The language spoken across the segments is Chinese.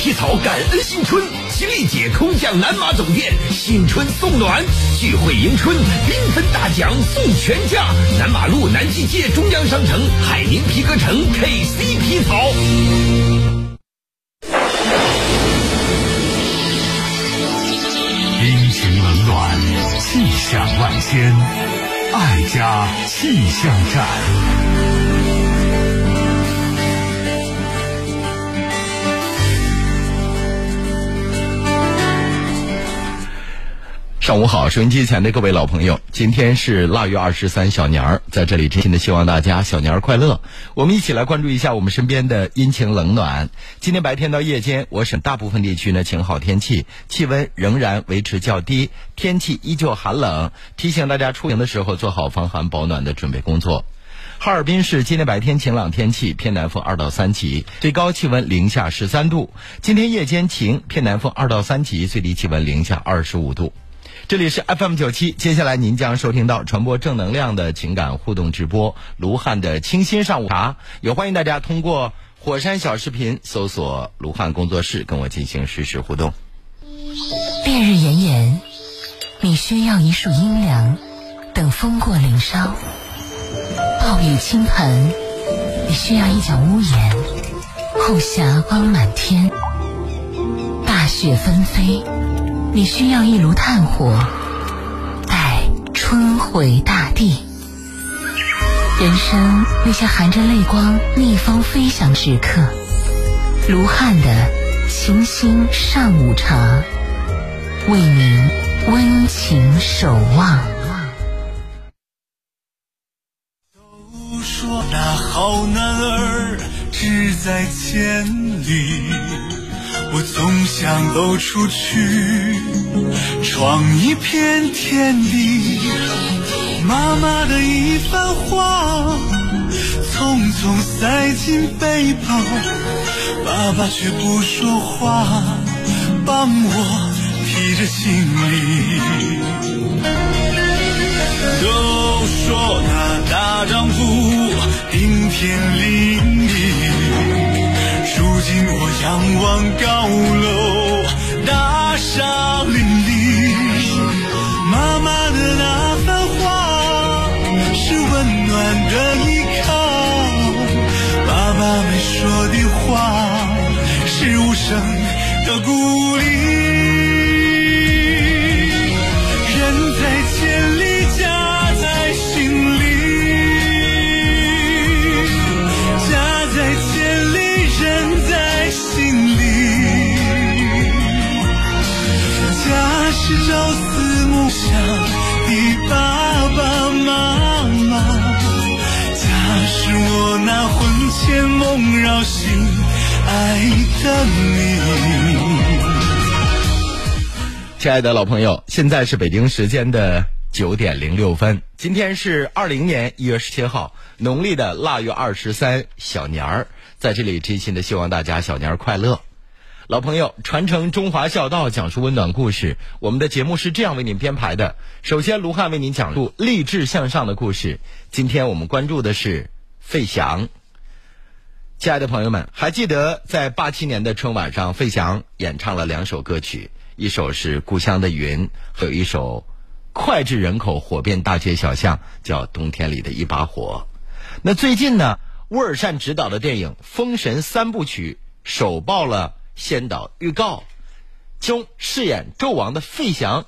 皮草感恩新春，吉利姐空降南马总店，新春送暖，聚会迎春，缤纷大奖送全家。南马路南机街中央商城海宁皮革城 KC 皮草。阴晴冷暖，气象万千，爱家气象站。上午好，收音机前的各位老朋友，今天是腊月二十三小年儿，在这里真心的希望大家小年儿快乐。我们一起来关注一下我们身边的阴晴冷暖。今天白天到夜间，我省大部分地区呢晴好天气，气温仍然维持较低，天气依旧寒冷，提醒大家出行的时候做好防寒保暖的准备工作。哈尔滨市今天白天晴朗天气，偏南风二到三级，最高气温零下十三度。今天夜间晴，偏南风二到三级，最低气温零下二十五度。这里是 FM 九七，接下来您将收听到传播正能量的情感互动直播，卢汉的清新上午茶，也欢迎大家通过火山小视频搜索卢汉工作室，跟我进行实时互动。烈日炎炎，你需要一束阴凉，等风过林梢；暴雨倾盆，你需要一角屋檐，后霞光满天；大雪纷飞。你需要一炉炭火，待春回大地。人生那些含着泪光逆风飞翔时刻，卢汉的清新上午茶，为您温情守望。都说那好男儿志在千里。我总想走出去，闯一片天地。妈妈的一番话，匆匆塞进背包，爸爸却不说话，帮我提着行李。都说那大丈夫顶天立地。如今我仰望高楼，大厦林立。妈妈的那番话是温暖的依靠，爸爸没说的话是无声的鼓的你。亲爱的老朋友，现在是北京时间的九点零六分，今天是二零年一月十七号，农历的腊月二十三小年儿，在这里真心的希望大家小年儿快乐。老朋友，传承中华孝道，讲述温暖故事。我们的节目是这样为您编排的：首先，卢汉为您讲述励志向上的故事。今天我们关注的是费翔。亲爱的朋友们，还记得在八七年的春晚上，费翔演唱了两首歌曲，一首是《故乡的云》，还有一首脍炙人口、火遍大街小巷，叫《冬天里的一把火》。那最近呢，沃尔善执导的电影《封神三部曲》首曝了先导预告，中饰演纣王的费翔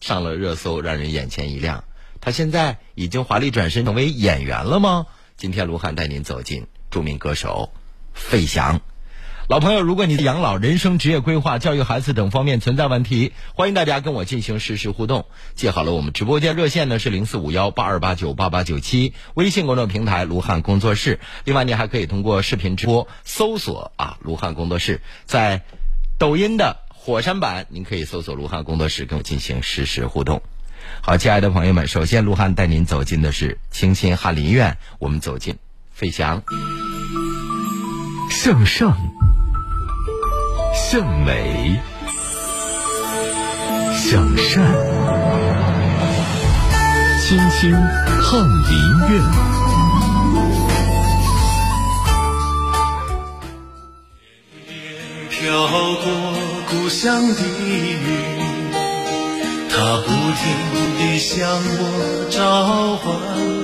上了热搜，让人眼前一亮。他现在已经华丽转身成为演员了吗？今天卢汉带您走进著名歌手费翔。老朋友，如果你的养老、人生、职业规划、教育孩子等方面存在问题，欢迎大家跟我进行实时互动。记好了，我们直播间热线呢是零四五幺八二八九八八九七，微信公众平台卢汉工作室。另外，你还可以通过视频直播搜索啊卢汉工作室，在抖音的火山版，您可以搜索卢汉工作室，跟我进行实时互动。好，亲爱的朋友们，首先卢汉带您走进的是清新翰林院，我们走进飞翔。向上，向美，向善，清新翰林院。飘过故乡的云，它不停地向我召唤。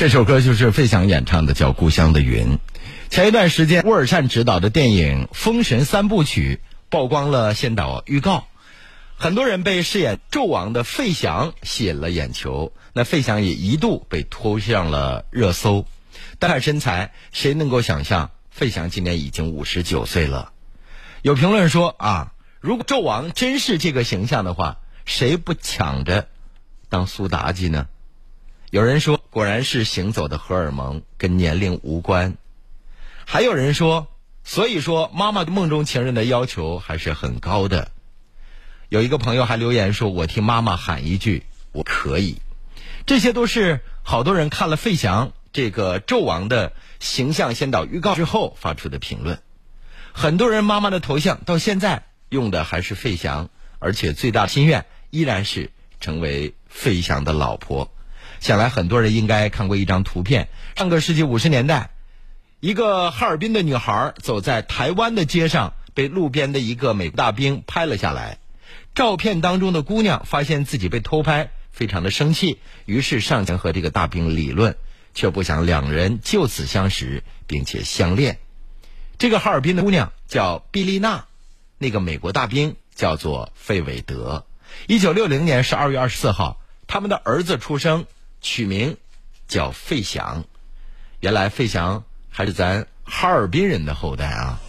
这首歌就是费翔演唱的，叫《故乡的云》。前一段时间，沃尔善执导的电影《封神三部曲》曝光了先导预告，很多人被饰演纣王的费翔吸引了眼球。那费翔也一度被拖上了热搜。单看身材，谁能够想象费翔今年已经五十九岁了？有评论说啊，如果纣王真是这个形象的话，谁不抢着当苏妲己呢？有人说，果然是行走的荷尔蒙，跟年龄无关。还有人说，所以说妈妈的梦中情人的要求还是很高的。有一个朋友还留言说：“我听妈妈喊一句，我可以。”这些都是好多人看了费翔这个纣王的形象先导预告之后发出的评论。很多人妈妈的头像到现在用的还是费翔，而且最大心愿依然是成为费翔的老婆。想来很多人应该看过一张图片。上个世纪五十年代，一个哈尔滨的女孩走在台湾的街上，被路边的一个美国大兵拍了下来。照片当中的姑娘发现自己被偷拍，非常的生气，于是上前和这个大兵理论，却不想两人就此相识并且相恋。这个哈尔滨的姑娘叫毕丽娜，那个美国大兵叫做费韦德。一九六零年十二月二十四号，他们的儿子出生。取名叫费翔，原来费翔还是咱哈尔滨人的后代啊！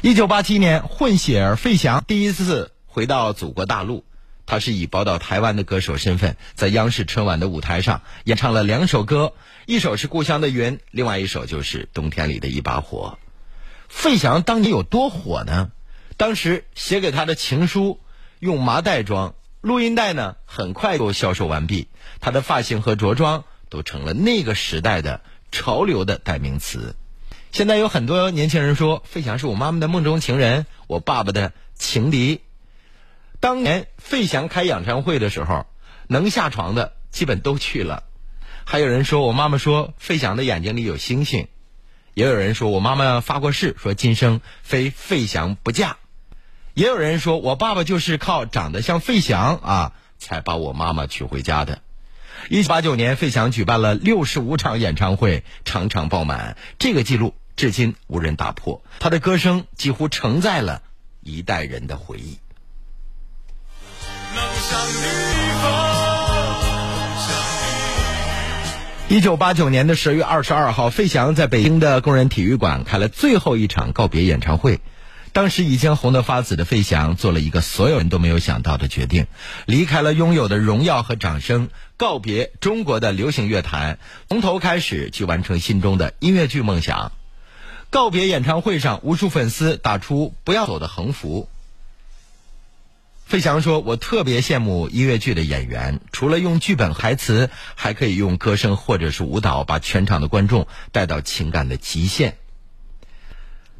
一九八七年，混血儿费翔第一次回到祖国大陆，他是以宝岛台湾的歌手身份，在央视春晚的舞台上演唱了两首歌，一首是《故乡的云》，另外一首就是《冬天里的一把火》。费翔当年有多火呢？当时写给他的情书用麻袋装。录音带呢，很快就销售完毕。他的发型和着装都成了那个时代的潮流的代名词。现在有很多年轻人说，费翔是我妈妈的梦中情人，我爸爸的情敌。当年费翔开演唱会的时候，能下床的基本都去了。还有人说我妈妈说费翔的眼睛里有星星，也有人说我妈妈发过誓，说今生非费翔不嫁。也有人说，我爸爸就是靠长得像费翔啊，才把我妈妈娶回家的。一九八九年，费翔举办了六十五场演唱会，场场爆满，这个记录至今无人打破。他的歌声几乎承载了一代人的回忆。一九八九年的十月二十二号，费翔在北京的工人体育馆开了最后一场告别演唱会。当时已经红得发紫的费翔做了一个所有人都没有想到的决定，离开了拥有的荣耀和掌声，告别中国的流行乐坛，从头开始去完成心中的音乐剧梦想。告别演唱会上，无数粉丝打出“不要走”的横幅。费翔说：“我特别羡慕音乐剧的演员，除了用剧本台词，还可以用歌声或者是舞蹈，把全场的观众带到情感的极限。”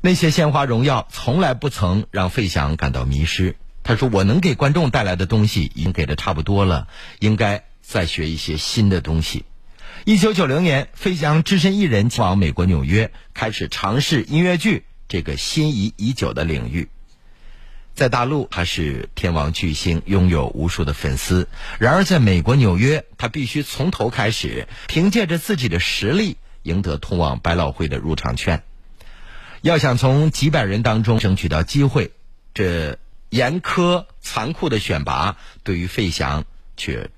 那些鲜花荣耀从来不曾让费翔感到迷失。他说：“我能给观众带来的东西已经给的差不多了，应该再学一些新的东西。”一九九零年，费翔只身一人前往美国纽约，开始尝试音乐剧这个心仪已久的领域。在大陆，他是天王巨星，拥有无数的粉丝；然而，在美国纽约，他必须从头开始，凭借着自己的实力赢得通往百老汇的入场券。要想从几百人当中争取到机会，这严苛残酷的选拔对于费翔却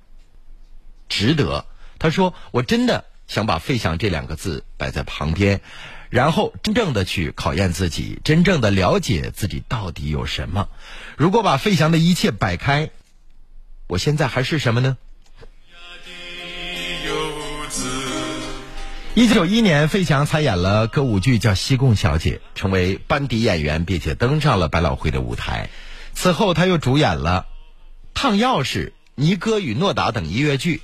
值得。他说：“我真的想把‘费翔’这两个字摆在旁边，然后真正的去考验自己，真正的了解自己到底有什么。如果把费翔的一切摆开，我现在还是什么呢？”一九九一年，费翔参演了歌舞剧叫《西贡小姐》，成为班底演员，并且登上了百老汇的舞台。此后，他又主演了《烫钥匙》《尼哥与诺达》等音乐剧，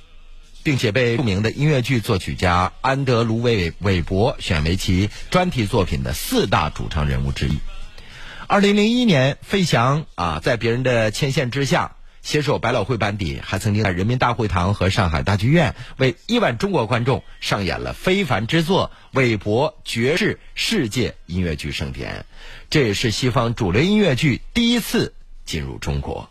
并且被著名的音乐剧作曲家安德鲁韦韦伯选为其专题作品的四大主唱人物之一。二零零一年，费翔啊，在别人的牵线之下。携手百老汇班底，还曾经在人民大会堂和上海大剧院为亿万中国观众上演了非凡之作《韦伯爵士世界音乐剧盛典》，这也是西方主流音乐剧第一次进入中国。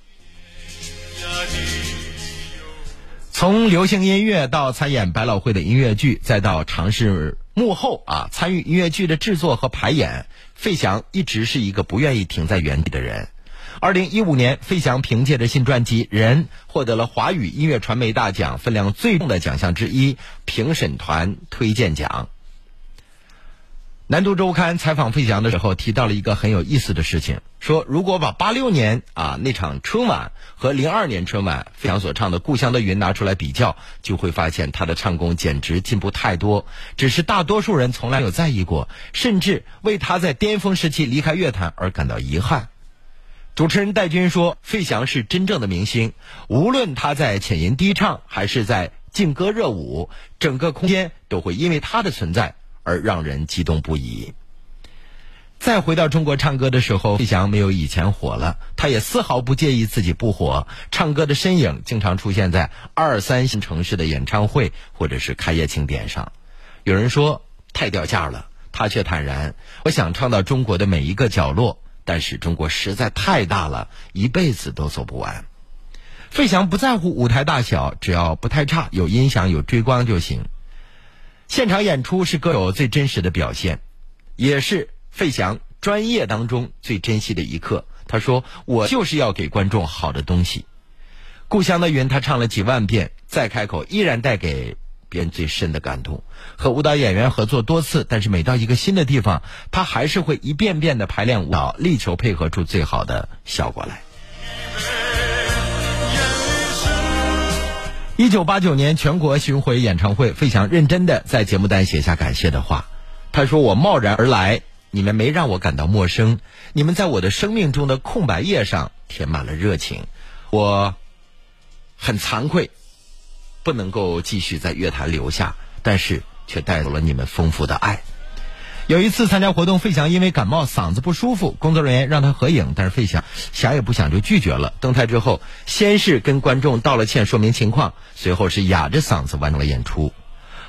从流行音乐到参演百老汇的音乐剧，再到尝试幕后啊参与音乐剧的制作和排演，费翔一直是一个不愿意停在原地的人。二零一五年，费翔凭借着新专辑《人》获得了华语音乐传媒大奖分量最重的奖项之一——评审团推荐奖。南都周刊采访费翔的时候提到了一个很有意思的事情，说如果把八六年啊那场春晚和零二年春晚费翔所唱的《故乡的云》拿出来比较，就会发现他的唱功简直进步太多。只是大多数人从来没有在意过，甚至为他在巅峰时期离开乐坛而感到遗憾。主持人戴军说：“费翔是真正的明星，无论他在浅吟低唱，还是在劲歌热舞，整个空间都会因为他的存在而让人激动不已。”再回到中国唱歌的时候，费翔没有以前火了，他也丝毫不介意自己不火。唱歌的身影经常出现在二三线城市的演唱会或者是开业庆典上。有人说太掉价了，他却坦然：“我想唱到中国的每一个角落。”但是中国实在太大了，一辈子都走不完。费翔不在乎舞台大小，只要不太差，有音响、有追光就行。现场演出是歌手最真实的表现，也是费翔专业当中最珍惜的一刻。他说：“我就是要给观众好的东西。”《故乡的云》他唱了几万遍，再开口依然带给。人最深的感动，和舞蹈演员合作多次，但是每到一个新的地方，他还是会一遍遍的排练舞蹈，力求配合出最好的效果来。一九八九年全国巡回演唱会，费翔认真的在节目单写下感谢的话。他说：“我贸然而来，你们没让我感到陌生，你们在我的生命中的空白页上填满了热情，我很惭愧。”不能够继续在乐坛留下，但是却带走了你们丰富的爱。有一次参加活动，费翔因为感冒嗓子不舒服，工作人员让他合影，但是费翔想也不想就拒绝了。登台之后，先是跟观众道了歉，说明情况，随后是哑着嗓子完成了演出。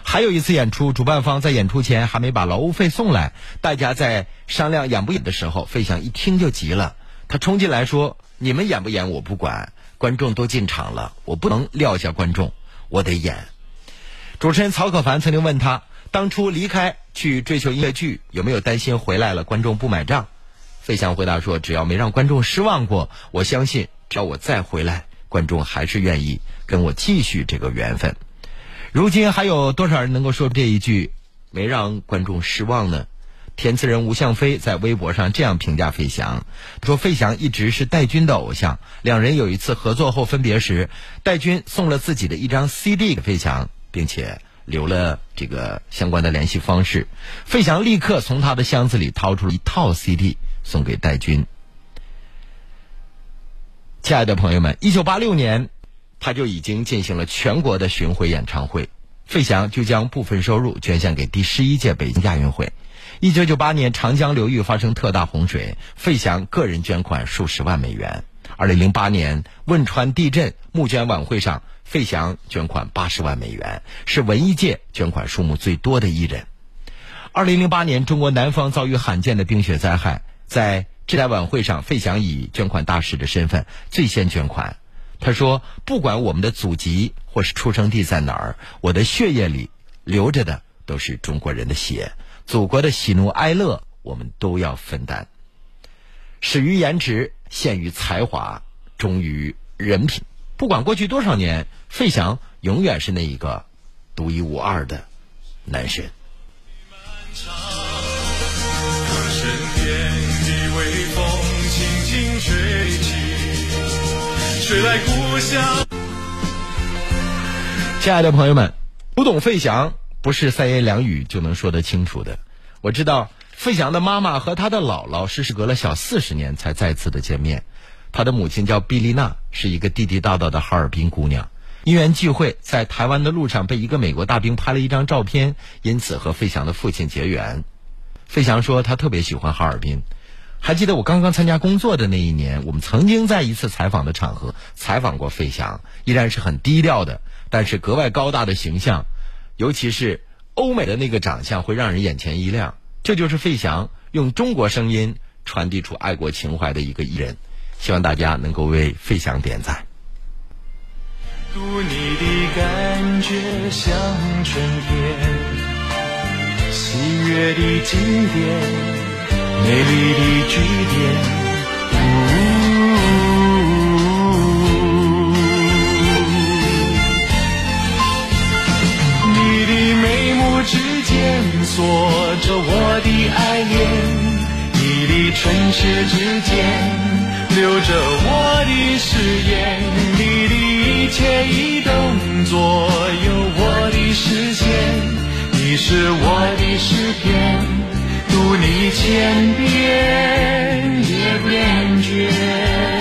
还有一次演出，主办方在演出前还没把劳务费送来，大家在商量演不演的时候，费翔一听就急了，他冲进来说：“你们演不演我不管，观众都进场了，我不能撂下观众。”我得演。主持人曹可凡曾经问他，当初离开去追求音乐剧，有没有担心回来了观众不买账？费翔回答说：“只要没让观众失望过，我相信只要我再回来，观众还是愿意跟我继续这个缘分。”如今还有多少人能够说这一句没让观众失望呢？填词人吴向飞在微博上这样评价费翔：“说费翔一直是戴军的偶像，两人有一次合作后分别时，戴军送了自己的一张 CD 给费翔，并且留了这个相关的联系方式。费翔立刻从他的箱子里掏出了一套 CD 送给戴军。亲爱的朋友们，一九八六年，他就已经进行了全国的巡回演唱会，费翔就将部分收入捐献给第十一届北京亚运会。一九九八年，长江流域发生特大洪水，费翔个人捐款数十万美元。二零零八年，汶川地震募捐晚会上，费翔捐款八十万美元，是文艺界捐款数目最多的艺人。二零零八年，中国南方遭遇罕见的冰雪灾害，在这台晚会上，费翔以捐款大使的身份最先捐款。他说：“不管我们的祖籍或是出生地在哪儿，我的血液里流着的都是中国人的血。”祖国的喜怒哀乐，我们都要分担。始于颜值，陷于才华，忠于人品。不管过去多少年，费翔永远是那一个独一无二的男神。亲爱的朋友们，读懂费翔。不是三言两语就能说得清楚的。我知道费翔的妈妈和他的姥姥是隔了小四十年才再次的见面。他的母亲叫毕丽娜，是一个地地道道的哈尔滨姑娘。因缘际会，在台湾的路上被一个美国大兵拍了一张照片，因此和费翔的父亲结缘。费翔说他特别喜欢哈尔滨。还记得我刚刚参加工作的那一年，我们曾经在一次采访的场合采访过费翔，依然是很低调的，但是格外高大的形象，尤其是欧美的那个长相会让人眼前一亮。这就是费翔用中国声音传递出爱国情怀的一个艺人。希望大家能够为费翔点赞。读你的感觉像春天，喜悦的经典，美丽的句点。锁着我的爱恋，你的唇齿之间。留着我的誓言，你的一切一动作有我的视线，你是我的诗篇，读你千遍也不厌倦。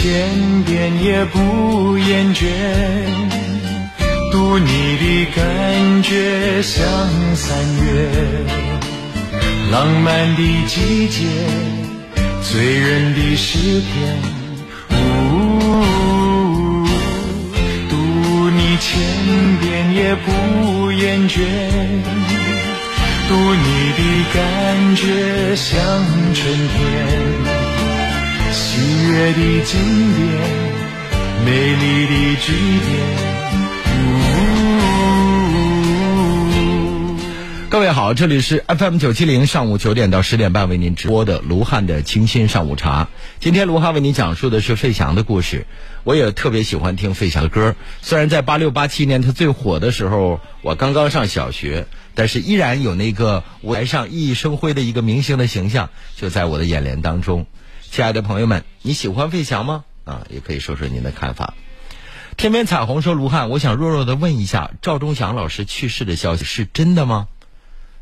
千遍也不厌倦，读你的感觉像三月，浪漫的季节，醉人的诗篇。呜，读你千遍也不厌倦，读你的感觉像春天。喜悦的经典，美丽的句点。各位好，这里是 FM 九七零，上午九点到十点半为您直播的卢汉的清新上午茶。今天卢汉为您讲述的是费翔的故事。我也特别喜欢听费翔的歌，虽然在八六八七年他最火的时候，我刚刚上小学，但是依然有那个舞台上熠熠生辉的一个明星的形象，就在我的眼帘当中。亲爱的朋友们，你喜欢费翔吗？啊，也可以说说您的看法。天边彩虹说：“卢汉，我想弱弱的问一下，赵忠祥老师去世的消息是真的吗？”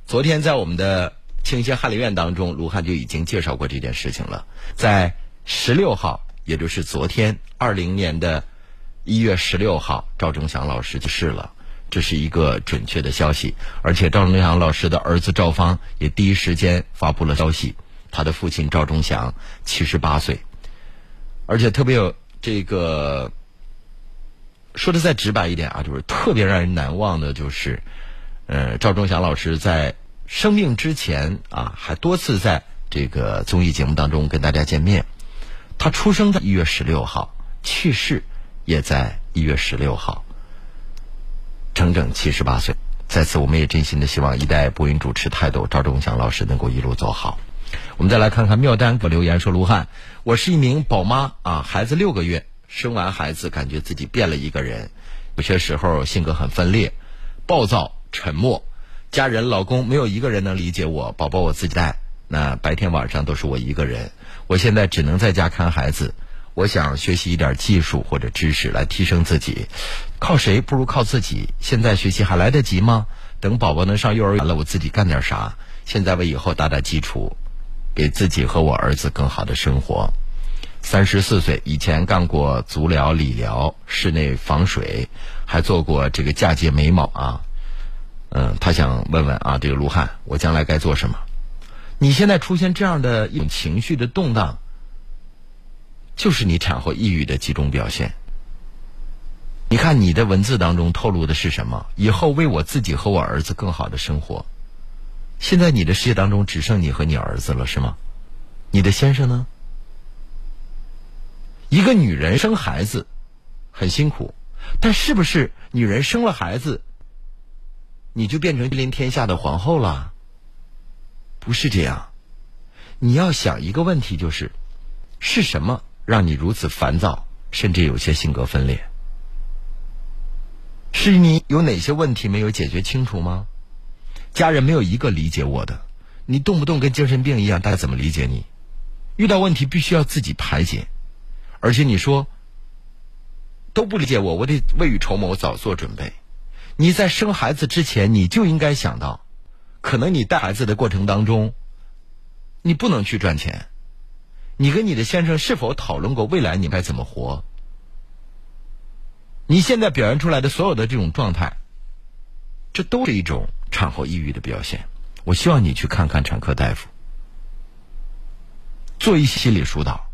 昨天在我们的清新翰林院当中，卢汉就已经介绍过这件事情了。在十六号，也就是昨天，二零年的一月十六号，赵忠祥老师去世了，这是一个准确的消息。而且赵忠祥老师的儿子赵芳也第一时间发布了消息。他的父亲赵忠祥七十八岁，而且特别有这个说的再直白一点啊，就是特别让人难忘的，就是呃，赵忠祥老师在生病之前啊，还多次在这个综艺节目当中跟大家见面。他出生在一月十六号，去世也在一月十六号，整整七十八岁。在此，我们也真心的希望一代播音主持泰斗赵忠祥老师能够一路走好。我们再来看看妙丹给我留言说：“卢汉，我是一名宝妈啊，孩子六个月，生完孩子感觉自己变了一个人，有些时候性格很分裂，暴躁、沉默，家人、老公没有一个人能理解我，宝宝我自己带，那白天晚上都是我一个人，我现在只能在家看孩子，我想学习一点技术或者知识来提升自己，靠谁不如靠自己，现在学习还来得及吗？等宝宝能上幼儿园了，我自己干点啥？现在为以后打打基础。”给自己和我儿子更好的生活。三十四岁以前干过足疗、理疗、室内防水，还做过这个嫁接眉毛啊。嗯，他想问问啊，这个卢汉，我将来该做什么？你现在出现这样的一种情绪的动荡，就是你产后抑郁的几种表现。你看你的文字当中透露的是什么？以后为我自己和我儿子更好的生活。现在你的世界当中只剩你和你儿子了，是吗？你的先生呢？一个女人生孩子很辛苦，但是不是女人生了孩子，你就变成君临天下的皇后了？不是这样。你要想一个问题，就是是什么让你如此烦躁，甚至有些性格分裂？是你有哪些问题没有解决清楚吗？家人没有一个理解我的，你动不动跟精神病一样，大家怎么理解你？遇到问题必须要自己排解，而且你说都不理解我，我得未雨绸缪，早做准备。你在生孩子之前，你就应该想到，可能你带孩子的过程当中。你不能去赚钱，你跟你的先生是否讨论过未来你该怎么活？你现在表现出来的所有的这种状态，这都是一种产后抑郁的表现。我希望你去看看产科大夫，做一些心理疏导。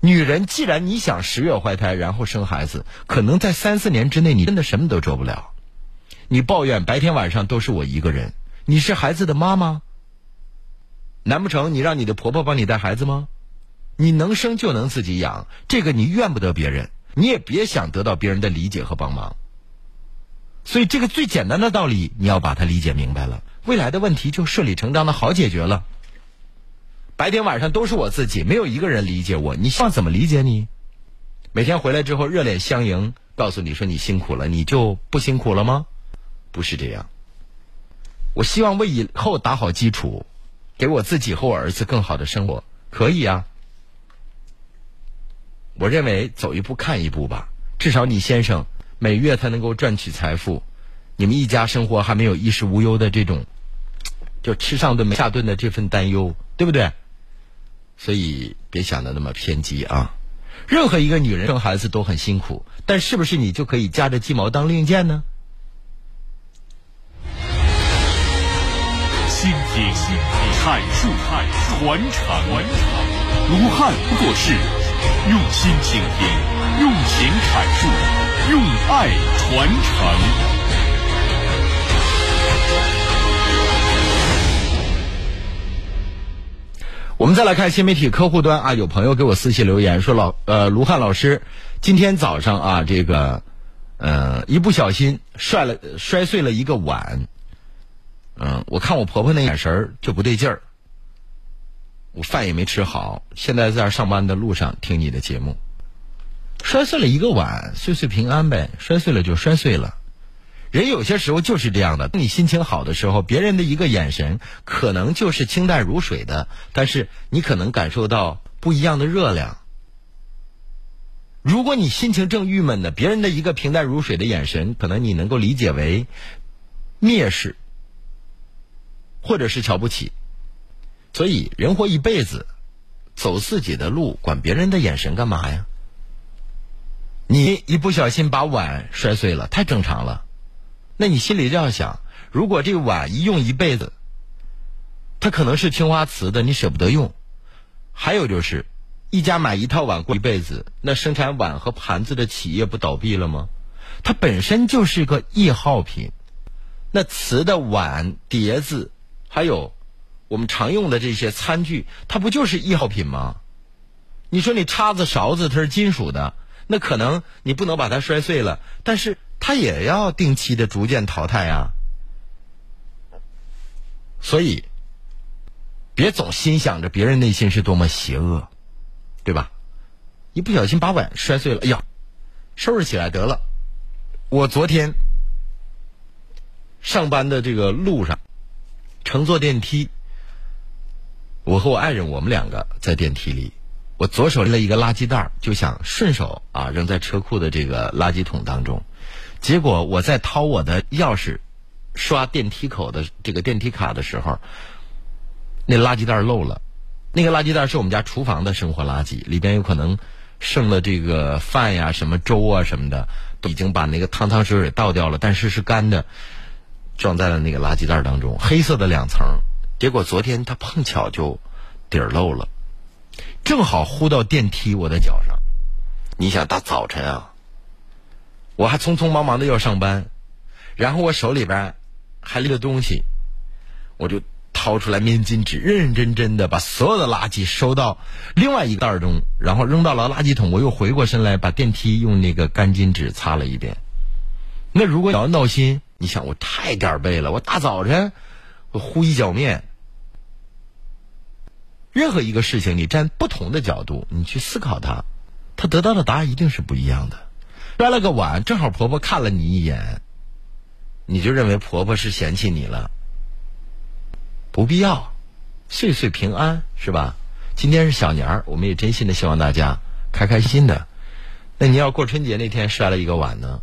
女人，既然你想十月怀胎，然后生孩子，可能在三四年之内，你真的什么都做不了。你抱怨白天晚上都是我一个人，你是孩子的妈妈。难不成你让你的婆婆帮你带孩子吗？你能生就能自己养，这个你怨不得别人，你也别想得到别人的理解和帮忙。所以这个最简单的道理，你要把它理解明白了，未来的问题就顺理成章的好解决了。白天晚上都是我自己，没有一个人理解我，你希望怎么理解你？每天回来之后热脸相迎，告诉你说你辛苦了，你就不辛苦了吗？不是这样。我希望为以后打好基础。给我自己和我儿子更好的生活，可以啊。我认为走一步看一步吧，至少你先生每月才能够赚取财富，你们一家生活还没有衣食无忧的这种，就吃上顿没下顿的这份担忧，对不对？所以别想的那么偏激啊。任何一个女人生孩子都很辛苦，但是不是你就可以夹着鸡毛当令箭呢？倾听。阐述、传承，卢汉不过是用心倾听，用情阐述，用爱传承。我们再来看新媒体客户端啊，有朋友给我私信留言说：“老呃，卢汉老师，今天早上啊，这个呃，一不小心摔了摔碎了一个碗。”嗯，我看我婆婆那眼神儿就不对劲儿。我饭也没吃好，现在在上班的路上听你的节目，摔碎了一个碗，岁岁平安呗，摔碎了就摔碎了。人有些时候就是这样的，你心情好的时候，别人的一个眼神可能就是清淡如水的，但是你可能感受到不一样的热量。如果你心情正郁闷的，别人的一个平淡如水的眼神，可能你能够理解为蔑视。或者是瞧不起，所以人活一辈子，走自己的路，管别人的眼神干嘛呀？你一不小心把碗摔碎了，太正常了。那你心里这样想：如果这个碗一用一辈子，它可能是青花瓷的，你舍不得用。还有就是，一家买一套碗过一辈子，那生产碗和盘子的企业不倒闭了吗？它本身就是个易耗品。那瓷的碗碟子。还有，我们常用的这些餐具，它不就是易耗品吗？你说你叉子、勺子，它是金属的，那可能你不能把它摔碎了，但是它也要定期的逐渐淘汰啊。所以，别总心想着别人内心是多么邪恶，对吧？一不小心把碗摔碎了，哎呀，收拾起来得了。我昨天上班的这个路上。乘坐电梯，我和我爱人，我们两个在电梯里。我左手拎了一个垃圾袋，就想顺手啊扔在车库的这个垃圾桶当中。结果我在掏我的钥匙，刷电梯口的这个电梯卡的时候，那垃圾袋漏了。那个垃圾袋是我们家厨房的生活垃圾，里边有可能剩了这个饭呀、什么粥啊什么的，已经把那个汤汤水水倒掉了，但是是干的。装在了那个垃圾袋当中，黑色的两层。结果昨天它碰巧就底儿漏了，正好呼到电梯我的脚上。你想大早晨啊，我还匆匆忙忙的要上班，然后我手里边还拎着东西，我就掏出来面巾纸，认认真真的把所有的垃圾收到另外一个袋中，然后扔到了垃圾桶。我又回过身来把电梯用那个干巾纸擦了一遍。那如果你要闹心。你想我太点儿背了，我大早晨我呼一脚面，任何一个事情，你站不同的角度，你去思考它，它得到的答案一定是不一样的。摔了个碗，正好婆婆看了你一眼，你就认为婆婆是嫌弃你了，不必要，岁岁平安是吧？今天是小年儿，我们也真心的希望大家开开心心的。那你要过春节那天摔了一个碗呢？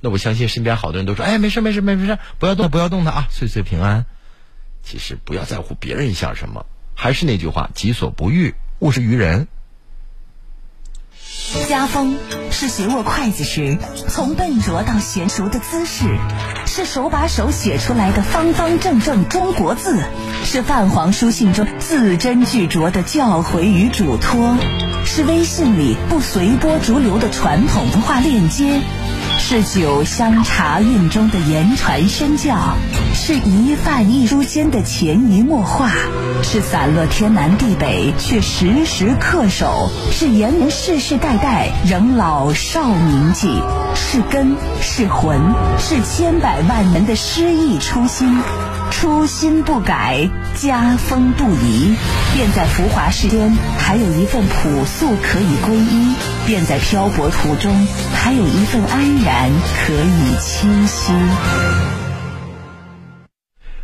那我相信身边好多人都说：“哎，没事没事没事，不要动不要动它啊，岁岁平安。”其实不要在乎别人想什么，还是那句话：己所不欲，勿施于人。家风是学握筷子时从笨拙到娴熟的姿势，是手把手写出来的方方正正中国字，是泛黄书信中字斟句酌的教诲与嘱托，是微信里不随波逐流的传统文化链接。是酒香茶韵中的言传身教，是一饭一书间的潜移默化，是散落天南地北却时时恪守，是延绵世世代代仍老少铭记，是根是魂，是千百万人的诗意初心。初心不改，家风不移，便在浮华世间还有一份朴素可以皈依；便在漂泊途中还有一份安然可以栖息。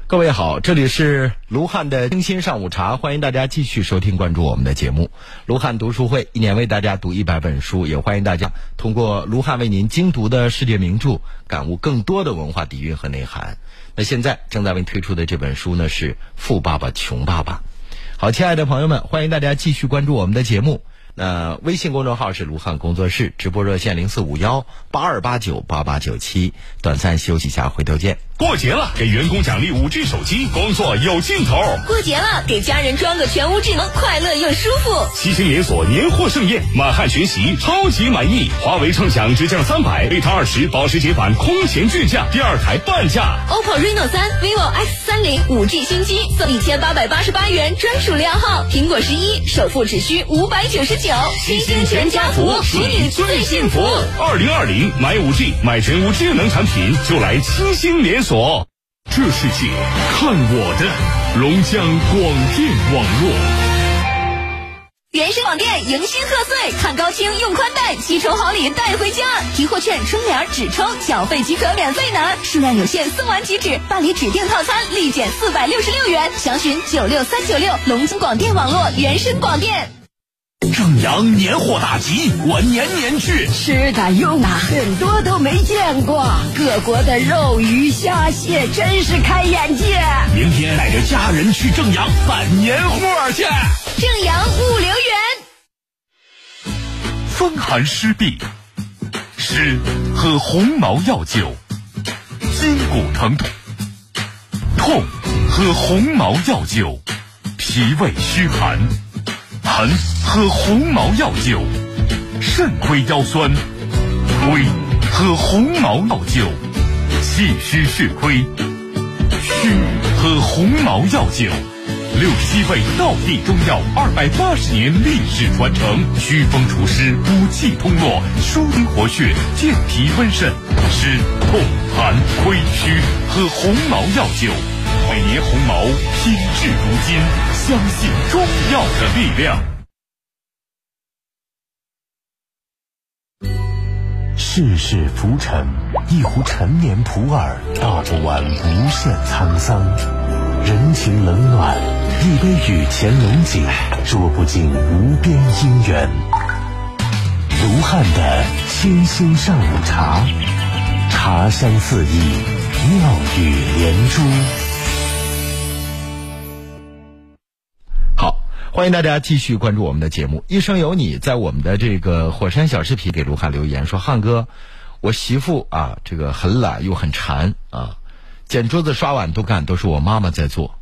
各位好，这里是卢汉的清新上午茶，欢迎大家继续收听关注我们的节目。卢汉读书会一年为大家读一百本书，也欢迎大家通过卢汉为您精读的世界名著，感悟更多的文化底蕴和内涵。现在正在为您推出的这本书呢是《富爸爸穷爸爸》。好，亲爱的朋友们，欢迎大家继续关注我们的节目。那微信公众号是卢汉工作室，直播热线零四五幺八二八九八八九七。短暂休息一下，回头见。过节了，给员工奖励五 G 手机，工作有劲头。过节了，给家人装个全屋智能，快乐又舒服。七星连锁年货盛宴，满汉全席超级满意。华为畅享直降三百，Mate 二十保时捷版空前巨降，第二台半价。OPPO Reno 三、vivo X 三零五 G 新机送一千八百八十八元专属靓号，苹果十一首付只需五百九十九。七星全家福，属你最幸福。二零二零买五 G，买全屋智能产品就来七星连锁。这世界看我的，龙江广电网络。原生广电迎新贺岁，看高清用宽带，七重好礼带回家。提货券春联只抽，缴费即可免费拿，数量有限，送完即止。办理指定套餐立减四百六十六元，详询九六三九六。龙江广电网络原生广电。正阳年货大集，我年年去。吃的用的很多都没见过，各国的肉鱼虾蟹真是开眼界。明天带着家人去正阳办年货去。正阳物流园。风寒湿痹，湿喝红毛药酒；筋骨疼痛，痛喝红毛药酒；脾胃虚寒。寒喝红毛药酒，肾亏腰酸；亏喝红毛药酒，气虚血亏；虚喝红毛药酒。六十七味道地中药，二百八十年历史传承，祛风除湿，补气通络，舒筋活血，健脾温肾。湿痛寒亏虚，喝红毛药酒。百年鸿毛品质如金，相信中药的力量。世事浮沉，一壶陈年普洱，道不完无限沧桑；人情冷暖，一杯雨前龙井，说不尽无边姻缘。卢汉的清新上午茶，茶香四溢，妙语连珠。欢迎大家继续关注我们的节目。一生有你，在我们的这个火山小视频给卢汉留言说：“汉哥，我媳妇啊，这个很懒又很馋啊，捡桌子刷碗都干，都是我妈妈在做。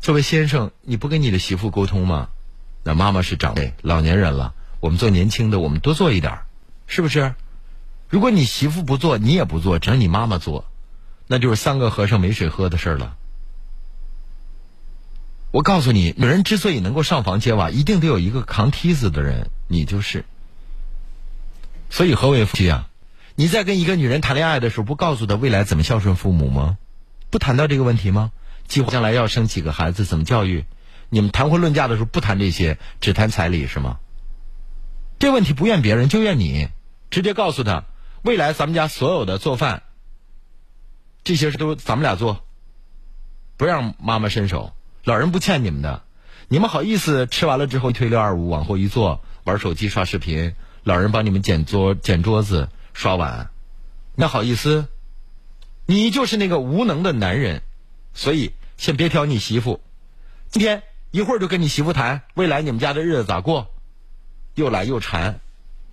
作为先生，你不跟你的媳妇沟通吗？那妈妈是长辈，老年人了，我们做年轻的，我们多做一点，是不是？如果你媳妇不做，你也不做，只让你妈妈做，那就是三个和尚没水喝的事儿了。”我告诉你，女人之所以能够上房揭瓦，一定得有一个扛梯子的人，你就是。所以何为夫妻啊？你在跟一个女人谈恋爱的时候，不告诉她未来怎么孝顺父母吗？不谈到这个问题吗？计划将来要生几个孩子，怎么教育？你们谈婚论嫁的时候不谈这些，只谈彩礼是吗？这问题不怨别人，就怨你。直接告诉他，未来咱们家所有的做饭，这些事都咱们俩做，不让妈妈伸手。老人不欠你们的，你们好意思吃完了之后推六二五往后一坐，玩手机刷视频，老人帮你们捡桌捡桌子刷碗，那好意思？你就是那个无能的男人，所以先别挑你媳妇。今天一会儿就跟你媳妇谈未来你们家的日子咋过，又懒又馋。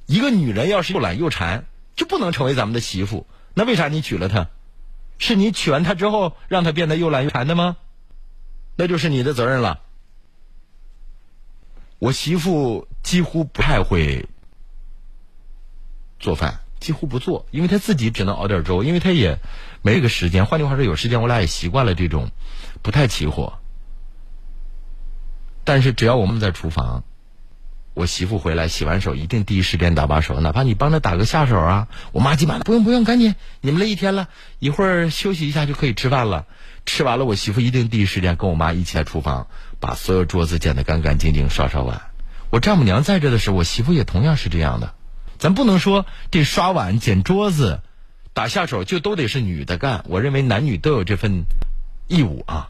一个女人要是又懒又馋，就不能成为咱们的媳妇。那为啥你娶了她？是你娶完她之后让她变得又懒又馋的吗？那就是你的责任了。我媳妇几乎不太会做饭，几乎不做，因为她自己只能熬点粥，因为她也没这个时间。换句话说，有时间我俩也习惯了这种不太起火。但是只要我们在厨房。我媳妇回来洗完手，一定第一时间打把手，哪怕你帮她打个下手啊。我妈基本上不用不用，赶紧，你们累一天了，一会儿休息一下就可以吃饭了。吃完了，我媳妇一定第一时间跟我妈一起在厨房，把所有桌子捡得干干净净，刷刷碗。我丈母娘在这的时候，我媳妇也同样是这样的。咱不能说这刷碗、捡桌子、打下手就都得是女的干。我认为男女都有这份义务啊，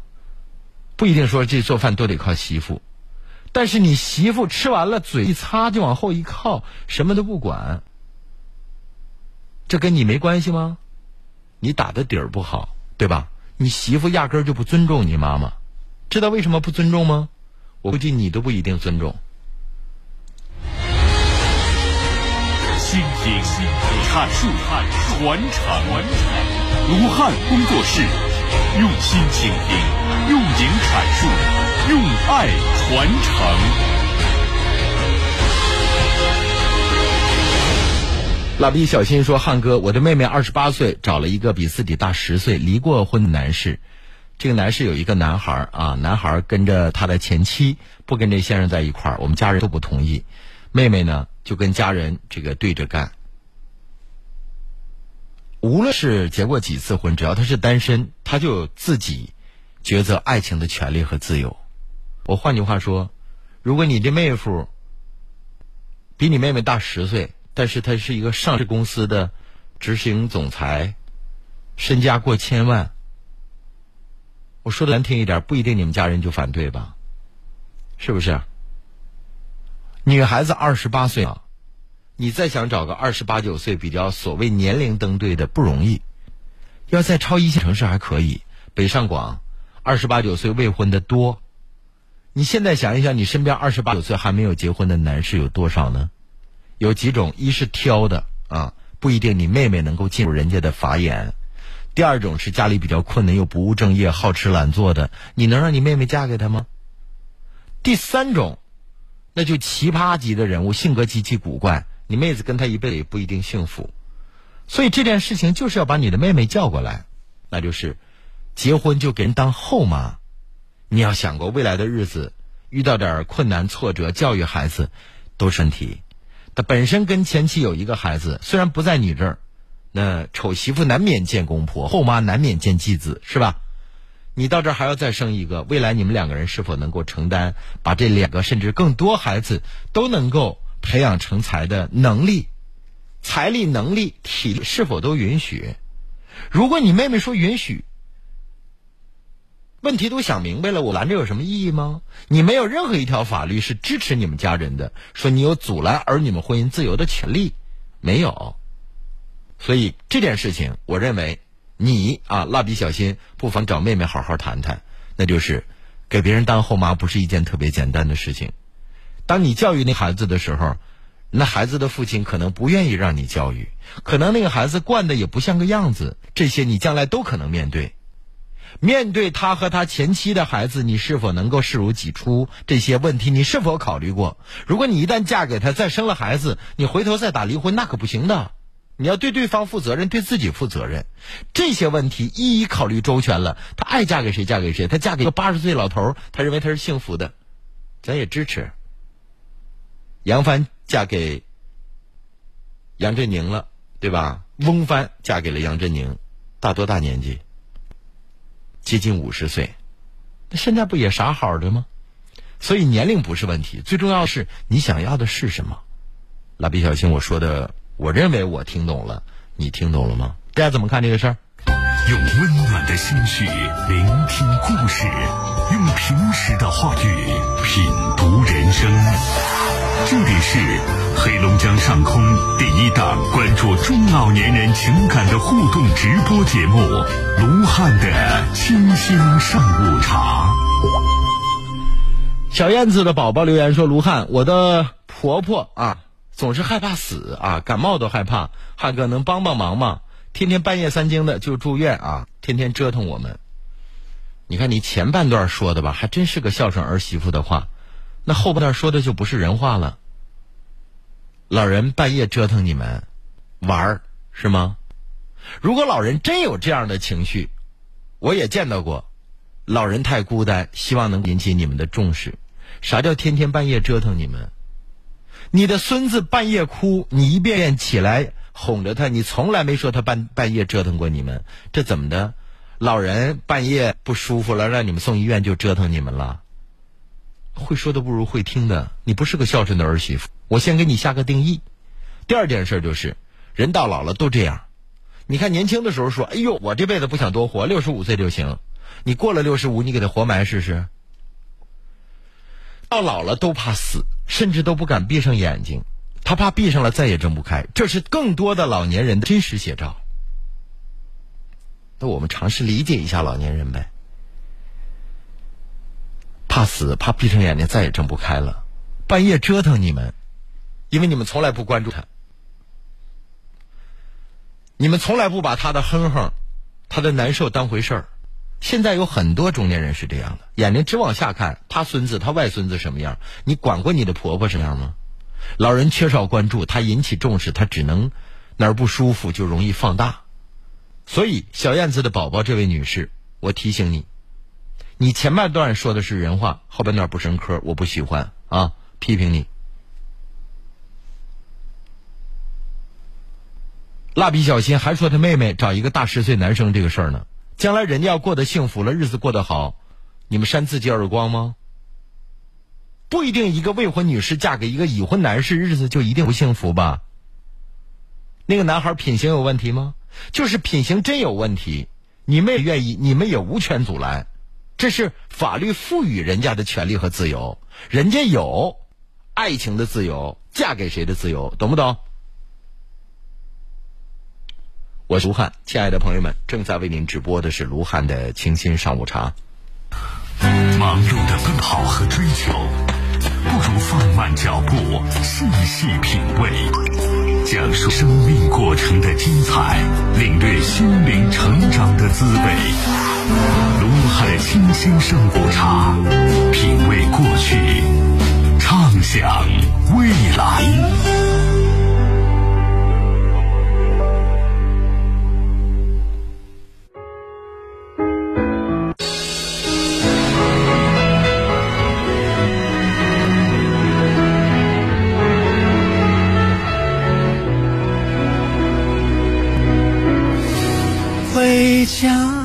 不一定说这做饭都得靠媳妇。但是你媳妇吃完了，嘴一擦就往后一靠，什么都不管，这跟你没关系吗？你打的底儿不好，对吧？你媳妇压根儿就不尊重你妈妈，知道为什么不尊重吗？我估计你都不一定尊重。倾听、阐述、传承，卢汉工作室用心倾听，用情阐述。用爱传承。蜡笔小新说：“汉哥，我的妹妹二十八岁，找了一个比自己大十岁、离过婚的男士。这个男士有一个男孩啊，男孩跟着他的前妻，不跟这先生在一块儿。我们家人都不同意。妹妹呢，就跟家人这个对着干。无论是结过几次婚，只要他是单身，他就有自己抉择爱情的权利和自由。”我换句话说，如果你的妹夫比你妹妹大十岁，但是他是一个上市公司的执行总裁，身家过千万，我说的难听一点，不一定你们家人就反对吧？是不是？女孩子二十八岁啊，你再想找个二十八九岁比较所谓年龄登对的不容易，要在超一线城市还可以，北上广二十八九岁未婚的多。你现在想一想，你身边二十八九岁还没有结婚的男士有多少呢？有几种，一是挑的啊，不一定你妹妹能够进入人家的法眼；第二种是家里比较困难又不务正业、好吃懒做的，你能让你妹妹嫁给他吗？第三种，那就奇葩级的人物，性格极其古怪，你妹子跟他一辈子也不一定幸福。所以这件事情就是要把你的妹妹叫过来，那就是结婚就给人当后妈。你要想过未来的日子，遇到点困难挫折，教育孩子都是问题。他本身跟前妻有一个孩子，虽然不在你这儿，那丑媳妇难免见公婆，后妈难免见继子，是吧？你到这儿还要再生一个，未来你们两个人是否能够承担把这两个甚至更多孩子都能够培养成才的能力、财力、能力、体力是否都允许？如果你妹妹说允许。问题都想明白了，我拦着有什么意义吗？你没有任何一条法律是支持你们家人的，说你有阻拦儿女们婚姻自由的权利，没有。所以这件事情，我认为你啊，蜡笔小新不妨找妹妹好好谈谈。那就是给别人当后妈不是一件特别简单的事情。当你教育那孩子的时候，那孩子的父亲可能不愿意让你教育，可能那个孩子惯的也不像个样子，这些你将来都可能面对。面对他和他前妻的孩子，你是否能够视如己出？这些问题你是否考虑过？如果你一旦嫁给他，再生了孩子，你回头再打离婚，那可不行的。你要对对方负责任，对自己负责任。这些问题一一考虑周全了，他爱嫁给谁嫁给谁。他嫁给一个八十岁老头，他认为他是幸福的，咱也支持。杨帆嫁给杨振宁了，对吧？翁帆嫁给了杨振宁，大多大年纪？接近五十岁，那现在不也啥好的吗？所以年龄不是问题，最重要的是你想要的是什么。蜡笔小新，我说的，我认为我听懂了，你听懂了吗？大家怎么看这个事儿？用温暖的心绪聆听故事，用平实的话语品读人生。这里是黑龙江上空第一档关注中老年人情感的互动直播节目——卢汉的清新上午茶。小燕子的宝宝留言说：“卢汉，我的婆婆啊，总是害怕死啊，感冒都害怕，汉哥能帮帮忙吗？天天半夜三更的就住院啊，天天折腾我们。你看你前半段说的吧，还真是个孝顺儿媳妇的话，那后半段说的就不是人话了。老人半夜折腾你们，玩儿是吗？如果老人真有这样的情绪，我也见到过，老人太孤单，希望能引起你们的重视。啥叫天天半夜折腾你们？你的孙子半夜哭，你一遍遍起来哄着他，你从来没说他半半夜折腾过你们，这怎么的？老人半夜不舒服了，让你们送医院就折腾你们了？会说的不如会听的，你不是个孝顺的儿媳妇。我先给你下个定义。第二件事就是，人到老了都这样。你看年轻的时候说：“哎呦，我这辈子不想多活，六十五岁就行。”你过了六十五，你给他活埋试试。到老了都怕死，甚至都不敢闭上眼睛，他怕闭上了再也睁不开。这是更多的老年人的真实写照。那我们尝试理解一下老年人呗。怕死，怕闭上眼睛再也睁不开了，半夜折腾你们，因为你们从来不关注他，你们从来不把他的哼哼、他的难受当回事儿。现在有很多中年人是这样的，眼睛只往下看，他孙子、他外孙子什么样，你管过你的婆婆什么样吗？老人缺少关注，他引起重视，他只能哪儿不舒服就容易放大。所以，小燕子的宝宝这位女士，我提醒你，你前半段说的是人话，后半段不生科，我不喜欢啊，批评你。蜡笔小新还说他妹妹找一个大十岁男生这个事儿呢。将来人家要过得幸福了，日子过得好，你们扇自己耳光吗？不一定，一个未婚女士嫁给一个已婚男士，日子就一定不幸福吧？那个男孩品行有问题吗？就是品行真有问题，你们也愿意，你们也无权阻拦，这是法律赋予人家的权利和自由，人家有爱情的自由，嫁给谁的自由，懂不懂？我是卢汉，亲爱的朋友们，正在为您直播的是卢汉的清新上午茶。忙碌的奔跑和追求，不如放慢脚步，细细品味，讲述生命过程的精彩，领略心灵成长的滋味。卢海清新上午茶，品味过去，畅想未来。回家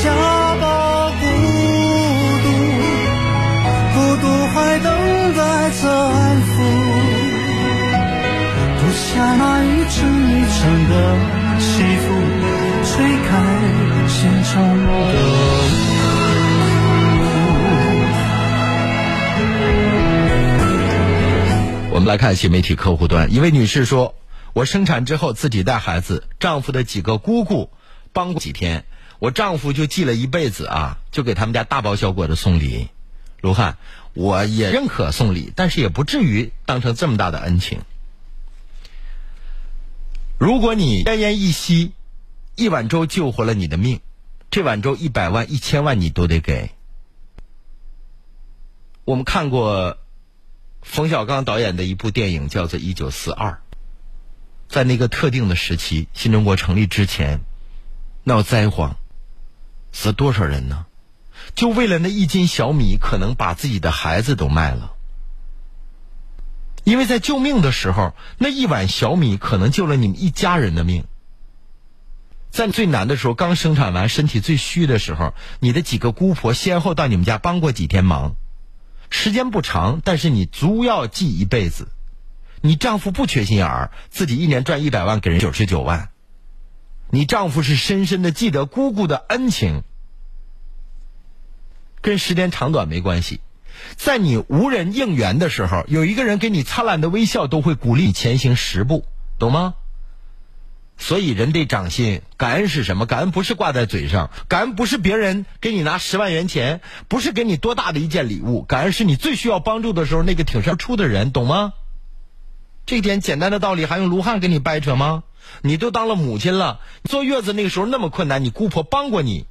回家吧，孤独，孤独还等待着安抚。脱下那一层一层的西服，吹开心中的我们来看新媒体客户端，一位女士说：“我生产之后自己带孩子，丈夫的几个姑姑帮过几天，我丈夫就记了一辈子啊，就给他们家大包小裹的送礼。”卢汉，我也认可送礼，但是也不至于当成这么大的恩情。如果你奄奄一息，一碗粥救活了你的命，这碗粥一百万、一千万你都得给。我们看过冯小刚导演的一部电影，叫做《一九四二》。在那个特定的时期，新中国成立之前，闹灾荒，死多少人呢？就为了那一斤小米，可能把自己的孩子都卖了。因为在救命的时候，那一碗小米可能救了你们一家人的命。在最难的时候，刚生产完，身体最虚的时候，你的几个姑婆先后到你们家帮过几天忙，时间不长，但是你足要记一辈子。你丈夫不缺心眼儿，自己一年赚一百万，给人九十九万。你丈夫是深深的记得姑姑的恩情，跟时间长短没关系。在你无人应援的时候，有一个人给你灿烂的微笑，都会鼓励你前行十步，懂吗？所以人得长心，感恩是什么？感恩不是挂在嘴上，感恩不是别人给你拿十万元钱，不是给你多大的一件礼物，感恩是你最需要帮助的时候那个挺身而出的人，懂吗？这点简单的道理还用卢汉给你掰扯吗？你都当了母亲了，坐月子那个时候那么困难，你姑婆帮过你，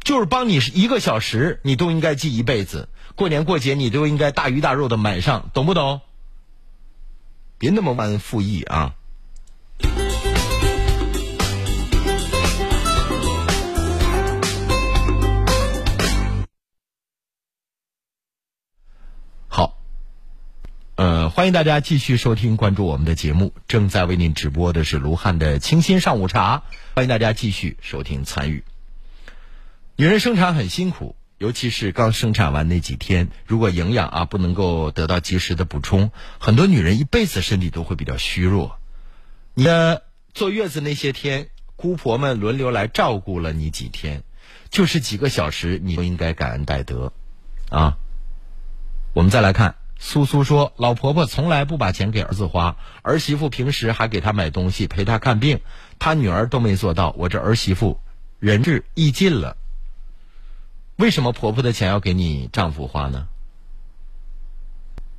就是帮你一个小时，你都应该记一辈子。过年过节你都应该大鱼大肉的买上，懂不懂？别那么忘恩负义啊！欢迎大家继续收听、关注我们的节目。正在为您直播的是卢汉的清新上午茶，欢迎大家继续收听参与。女人生产很辛苦，尤其是刚生产完那几天，如果营养啊不能够得到及时的补充，很多女人一辈子身体都会比较虚弱。你的坐月子那些天，姑婆们轮流来照顾了你几天，就是几个小时，你都应该感恩戴德，啊。我们再来看，苏苏说，老婆婆从来不把钱给儿子花，儿媳妇平时还给他买东西，陪他看病，他女儿都没做到，我这儿媳妇仁至义尽了。为什么婆婆的钱要给你丈夫花呢？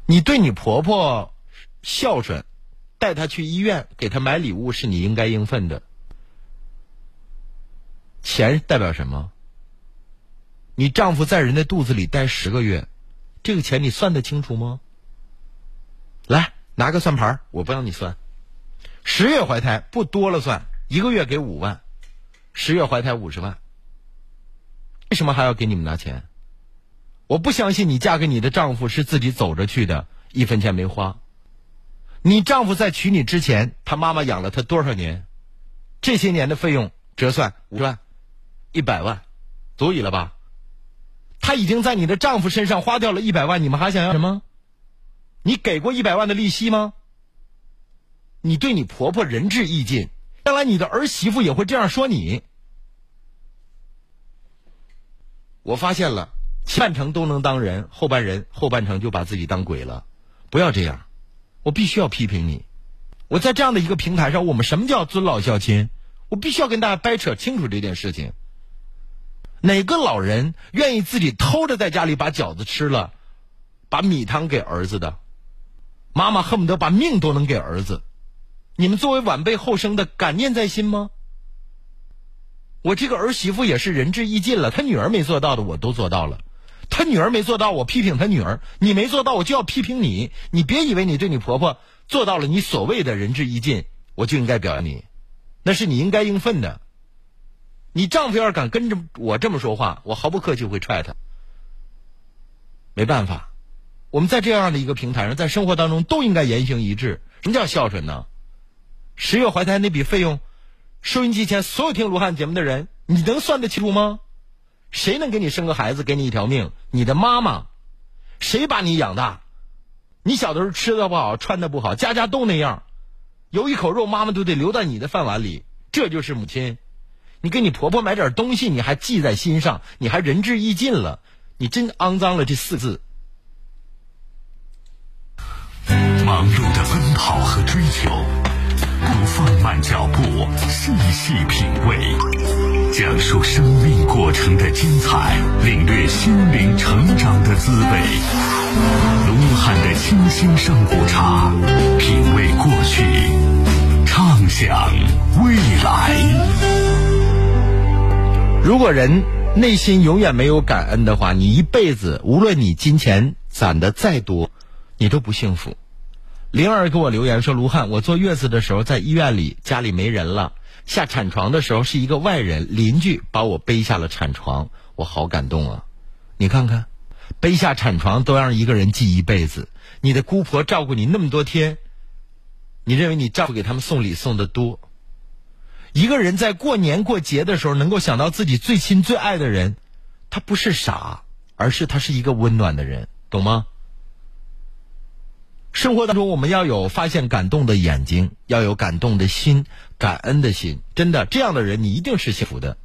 你对你婆婆孝顺，带她去医院，给她买礼物，是你应该应分的。钱代表什么？你丈夫在人的肚子里待十个月。这个钱你算得清楚吗？来，拿个算盘，我不让你算。十月怀胎不多了算，一个月给五万，十月怀胎五十万。为什么还要给你们拿钱？我不相信你嫁给你的丈夫是自己走着去的，一分钱没花。你丈夫在娶你之前，他妈妈养了他多少年？这些年的费用折算五万、一百万，足以了吧？她已经在你的丈夫身上花掉了一百万，你们还想要什么？你给过一百万的利息吗？你对你婆婆仁至义尽，将来你的儿媳妇也会这样说你。我发现了，前半程都能当人，后半人后半程就把自己当鬼了。不要这样，我必须要批评你。我在这样的一个平台上，我们什么叫尊老孝亲？我必须要跟大家掰扯清楚这件事情。哪个老人愿意自己偷着在家里把饺子吃了，把米汤给儿子的？妈妈恨不得把命都能给儿子。你们作为晚辈后生的，感念在心吗？我这个儿媳妇也是仁至义尽了，她女儿没做到的我都做到了，她女儿没做到，我批评她女儿，你没做到，我就要批评你。你别以为你对你婆婆做到了你所谓的仁至义尽，我就应该表扬你，那是你应该应分的。你丈夫要是敢跟着我这么说话，我毫不客气会踹他。没办法，我们在这样的一个平台上，在生活当中都应该言行一致。什么叫孝顺呢？十月怀胎那笔费用。收音机前所有听卢汉节目的人，你能算得清楚吗？谁能给你生个孩子，给你一条命？你的妈妈，谁把你养大？你小的时候吃的不好，穿的不好，家家都那样，有一口肉，妈妈都得留在你的饭碗里，这就是母亲。你给你婆婆买点东西，你还记在心上，你还仁至义尽了，你真肮脏了这四字。忙碌的奔跑和追求，不放慢脚步，细细品味，讲述生命过程的精彩，领略心灵成长的滋味。卢汉的清新上古茶，品味过去，畅想未来。如果人内心永远没有感恩的话，你一辈子无论你金钱攒的再多，你都不幸福。灵儿给我留言说：“卢汉，我坐月子的时候在医院里，家里没人了，下产床的时候是一个外人邻居把我背下了产床，我好感动啊！你看看，背下产床都让一个人记一辈子。你的姑婆照顾你那么多天，你认为你丈夫给他们送礼送的多？一个人在过年过节的时候能够想到自己最亲最爱的人，他不是傻，而是他是一个温暖的人，懂吗？”生活当中，我们要有发现感动的眼睛，要有感动的心，感恩的心。真的，这样的人你一定是幸福的。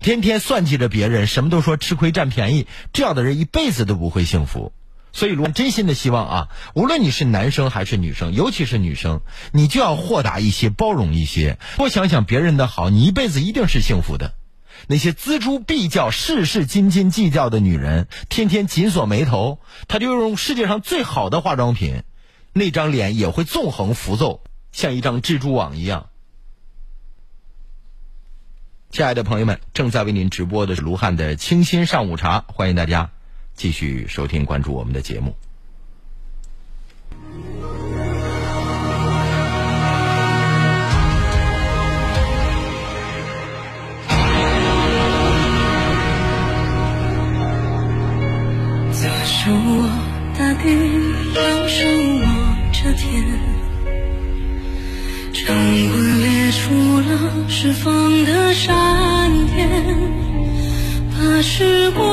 天天算计着别人，什么都说吃亏占便宜，这样的人一辈子都不会幸福。所以，我真心的希望啊，无论你是男生还是女生，尤其是女生，你就要豁达一些，包容一些，多想想别人的好，你一辈子一定是幸福的。那些锱铢必较、事事斤斤计较的女人，天天紧锁眉头，她就用世界上最好的化妆品。那张脸也会纵横浮奏，像一张蜘蛛网一样。亲爱的朋友们，正在为您直播的是卢汉的清新上午茶，欢迎大家继续收听关注我们的节目。左手握大地，右手握。这天，成功裂出了释放的闪电，把时光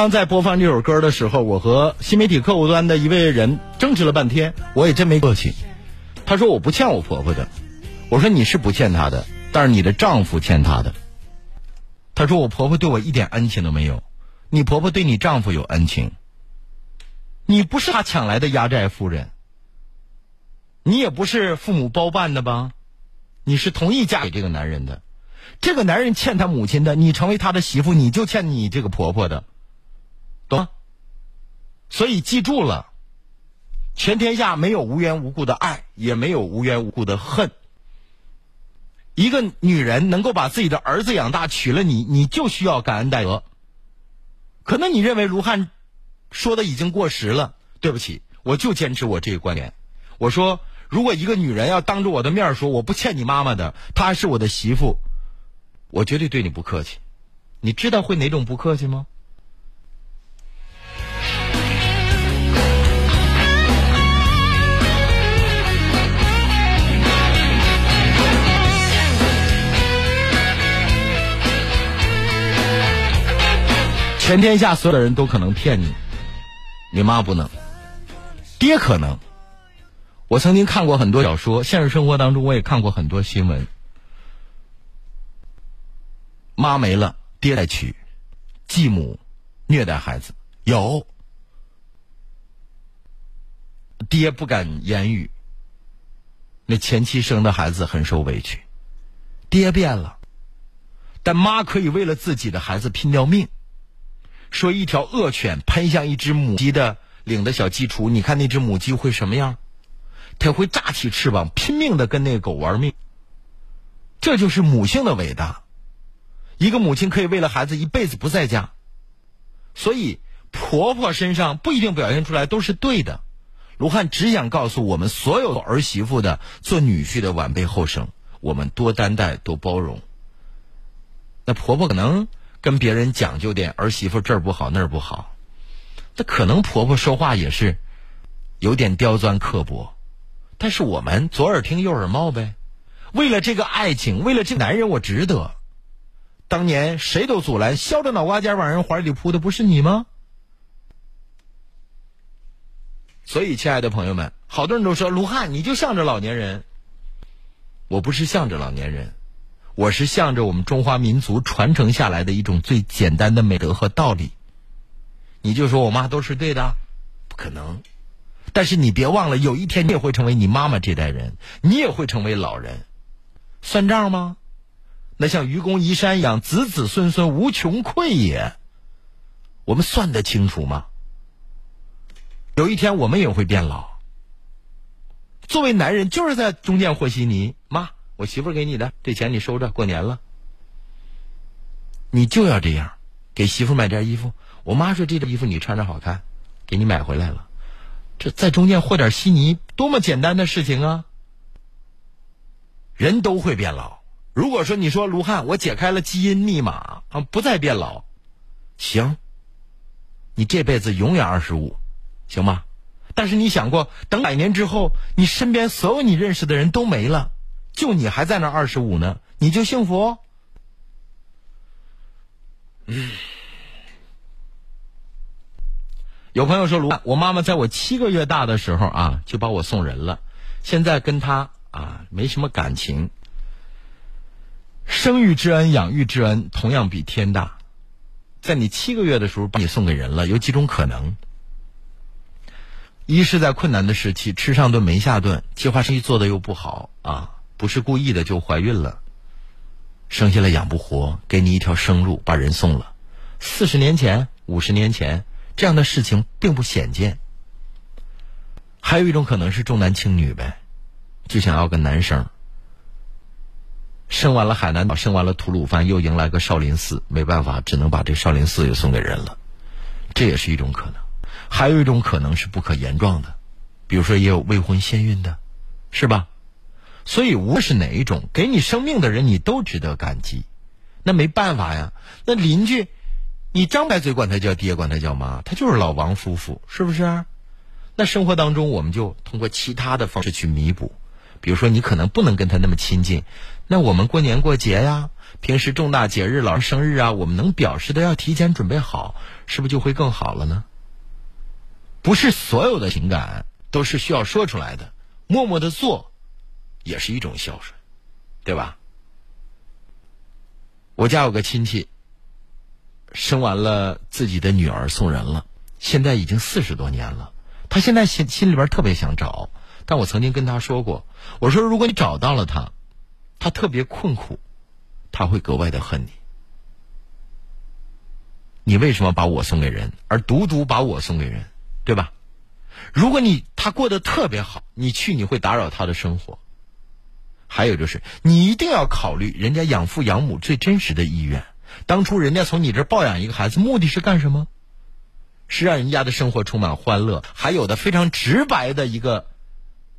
刚在播放这首歌的时候，我和新媒体客户端的一位人争执了半天，我也真没客气。他说我不欠我婆婆的，我说你是不欠她的，但是你的丈夫欠她的。他说我婆婆对我一点恩情都没有，你婆婆对你丈夫有恩情。你不是他抢来的压寨夫人，你也不是父母包办的吧？你是同意嫁给这个男人的，这个男人欠他母亲的，你成为他的媳妇，你就欠你这个婆婆的，所以记住了，全天下没有无缘无故的爱，也没有无缘无故的恨。一个女人能够把自己的儿子养大，娶了你，你就需要感恩戴德。可能你认为卢汉说的已经过时了，对不起，我就坚持我这个观点。我说，如果一个女人要当着我的面说我不欠你妈妈的，她还是我的媳妇，我绝对对你不客气。你知道会哪种不客气吗？全天下所有的人都可能骗你，你妈不能，爹可能。我曾经看过很多小说，现实生活当中我也看过很多新闻。妈没了，爹来娶，继母虐待孩子，有。爹不敢言语，那前妻生的孩子很受委屈，爹变了，但妈可以为了自己的孩子拼掉命。说一条恶犬喷向一只母鸡的领的小鸡雏，你看那只母鸡会什么样？它会炸起翅膀，拼命的跟那个狗玩命。这就是母性的伟大。一个母亲可以为了孩子一辈子不在家，所以婆婆身上不一定表现出来都是对的。卢汉只想告诉我们所有儿媳妇的、做女婿的晚辈后生，我们多担待，多包容。那婆婆可能。跟别人讲究点儿媳妇这儿不好那儿不好，那可能婆婆说话也是有点刁钻刻薄，但是我们左耳听右耳冒呗。为了这个爱情，为了这个男人，我值得。当年谁都阻拦，削着脑瓜尖往人怀里扑的不是你吗？所以，亲爱的朋友们，好多人都说卢汉你就向着老年人，我不是向着老年人。我是向着我们中华民族传承下来的一种最简单的美德和道理。你就说我妈都是对的，不可能。但是你别忘了，有一天你也会成为你妈妈这代人，你也会成为老人，算账吗？那像愚公移山一样，子子孙孙无穷匮也。我们算得清楚吗？有一天我们也会变老。作为男人，就是在中间和稀泥，妈。我媳妇给你的这钱你收着，过年了，你就要这样，给媳妇买件衣服。我妈说这件衣服你穿着好看，给你买回来了。这在中间和点稀泥，多么简单的事情啊！人都会变老。如果说你说卢汉，我解开了基因密码啊，不再变老，行，你这辈子永远二十五，行吗？但是你想过，等百年之后，你身边所有你认识的人都没了。就你还在那二十五呢，你就幸福？嗯。有朋友说卢，我妈妈在我七个月大的时候啊，就把我送人了。现在跟她啊没什么感情。生育之恩、养育之恩同样比天大。在你七个月的时候把你送给人了，有几种可能：一是在困难的时期吃上顿没下顿，计划生育做的又不好啊。不是故意的就怀孕了，生下来养不活，给你一条生路，把人送了。四十年前、五十年前，这样的事情并不鲜见。还有一种可能是重男轻女呗，就想要个男生。生完了海南岛，生完了吐鲁番，又迎来个少林寺，没办法，只能把这少林寺也送给人了。这也是一种可能。还有一种可能是不可言状的，比如说也有未婚先孕的，是吧？所以，无论是哪一种给你生命的人，你都值得感激。那没办法呀，那邻居，你张白嘴管他叫爹，管他叫妈，他就是老王夫妇，是不是？那生活当中，我们就通过其他的方式去弥补，比如说你可能不能跟他那么亲近，那我们过年过节呀，平时重大节日、老人生日啊，我们能表示的要提前准备好，是不是就会更好了呢？不是所有的情感都是需要说出来的，默默的做，也是一种孝顺，对吧？我家有个亲戚，生完了自己的女儿送人了，现在已经四十多年了。他现在心心里边特别想找，但我曾经跟他说过，我说如果你找到了他，他特别困苦，他会格外的恨你。你为什么把我送给人，而独独把我送给人，对吧？如果你他过得特别好，你去你会打扰他的生活。还有就是，你一定要考虑人家养父养母最真实的意愿。当初人家从你这抱养一个孩子，目的是干什么？是让人家的生活充满欢乐。还有的非常直白的一个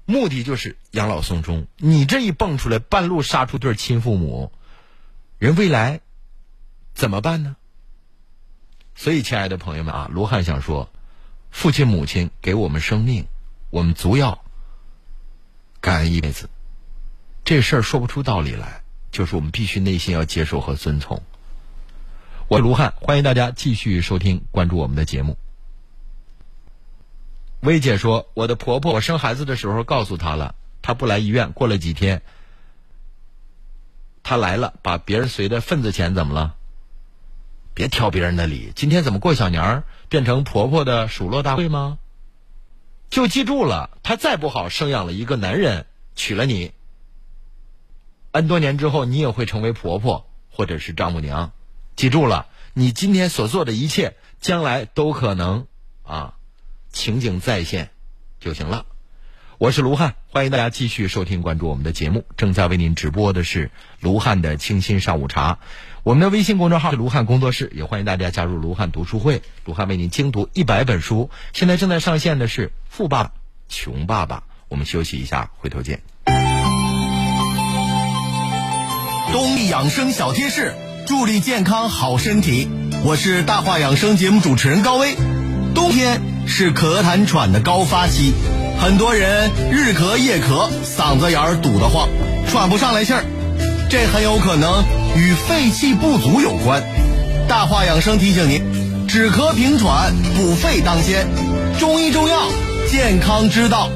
目的就是养老送终。你这一蹦出来，半路杀出对亲父母，人未来怎么办呢？所以，亲爱的朋友们啊，卢汉想说，父亲母亲给我们生命，我们足要感恩一辈子。这事儿说不出道理来，就是我们必须内心要接受和遵从。我是卢汉，欢迎大家继续收听、关注我们的节目。薇姐说：“我的婆婆，我生孩子的时候告诉她了，她不来医院。过了几天，她来了，把别人随的份子钱怎么了？别挑别人的理。今天怎么过小年儿，变成婆婆的数落大会吗？就记住了，她再不好生养了一个男人，娶了你。” N 多年之后，你也会成为婆婆或者是丈母娘。记住了，你今天所做的一切，将来都可能啊，情景再现就行了。我是卢汉，欢迎大家继续收听关注我们的节目。正在为您直播的是卢汉的清新上午茶。我们的微信公众号是卢汉工作室，也欢迎大家加入卢汉读书会。卢汉为您精读一百本书。现在正在上线的是《富爸爸穷爸爸》。我们休息一下，回头见。冬力养生小贴士，助力健康好身体。我是大话养生节目主持人高威。冬天是咳痰喘的高发期，很多人日咳夜咳，嗓子眼儿堵得慌，喘不上来气儿，这很有可能与肺气不足有关。大话养生提醒您，止咳平喘，补肺当先，中医中药，健康之道。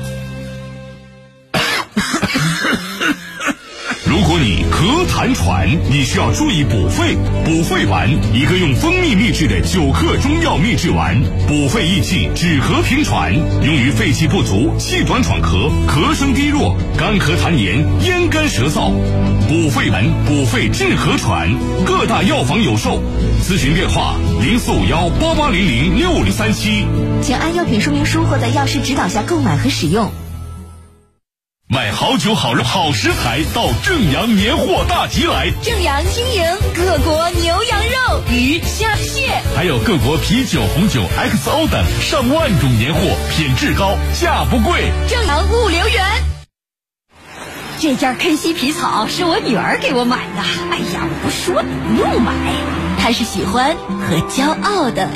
如果你咳痰喘，你需要注意补肺。补肺丸，一个用蜂蜜秘制的九克中药秘制丸，补肺益气，止咳平喘，用于肺气不足、气短喘咳、咳声低弱、干咳痰黏、咽干舌燥。补肺丸，补肺治咳喘，各大药房有售。咨询电话：零四五幺八八零零六零三七。请按药品说明书或在药师指导下购买和使用。买好酒好肉好食材，到正阳年货大集来。正阳经营各国牛羊肉、鱼虾蟹，还有各国啤酒、红酒 XO 等上万种年货，品质高，价不贵。正阳物流园。这件 KC 皮草是我女儿给我买的。哎呀，我不说你不用买，她是喜欢和骄傲的。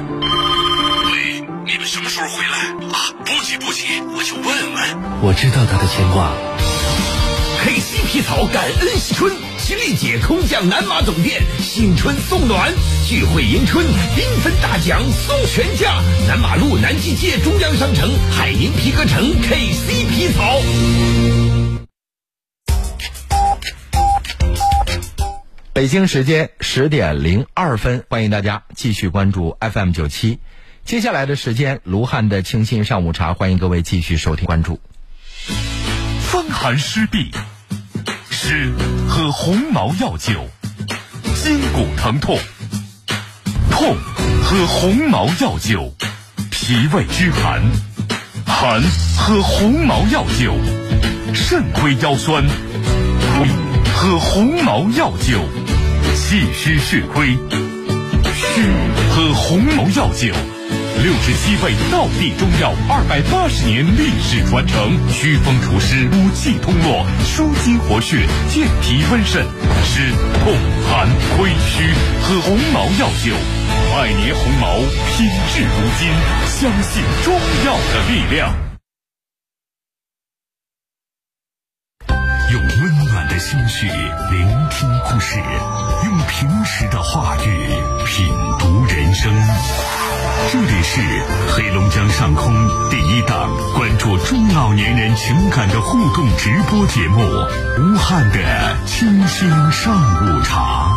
喂，你们什么时候回来啊？不急不急，我就问问。我知道他的牵挂。KC 皮草感恩新春，吉利姐空降南马总店，新春送暖，聚会迎春，缤纷大奖送全家。南马路南纪街中央商城海宁皮革城 KC 皮草。北京时间十点零二分，欢迎大家继续关注 FM 九七。接下来的时间，卢汉的清新上午茶，欢迎各位继续收听关注。风寒湿痹，湿喝红毛药酒；筋骨疼痛，痛喝红毛药酒；脾胃虚寒，寒喝红毛药酒；肾亏腰酸，喝红毛药酒；气虚血亏，虚喝红毛药酒。六十七味道地中药，二百八十年历史传承，祛风除湿、补气通络、舒筋活血、健脾温肾，湿痛寒亏虚，喝红毛药酒，百年红毛品质如金，相信中药的力量。用温暖的心绪聆听故事，用平实的话语品读人生。这里是黑龙江上空第一档关注中老年人情感的互动直播节目——吴汉的清新上午茶。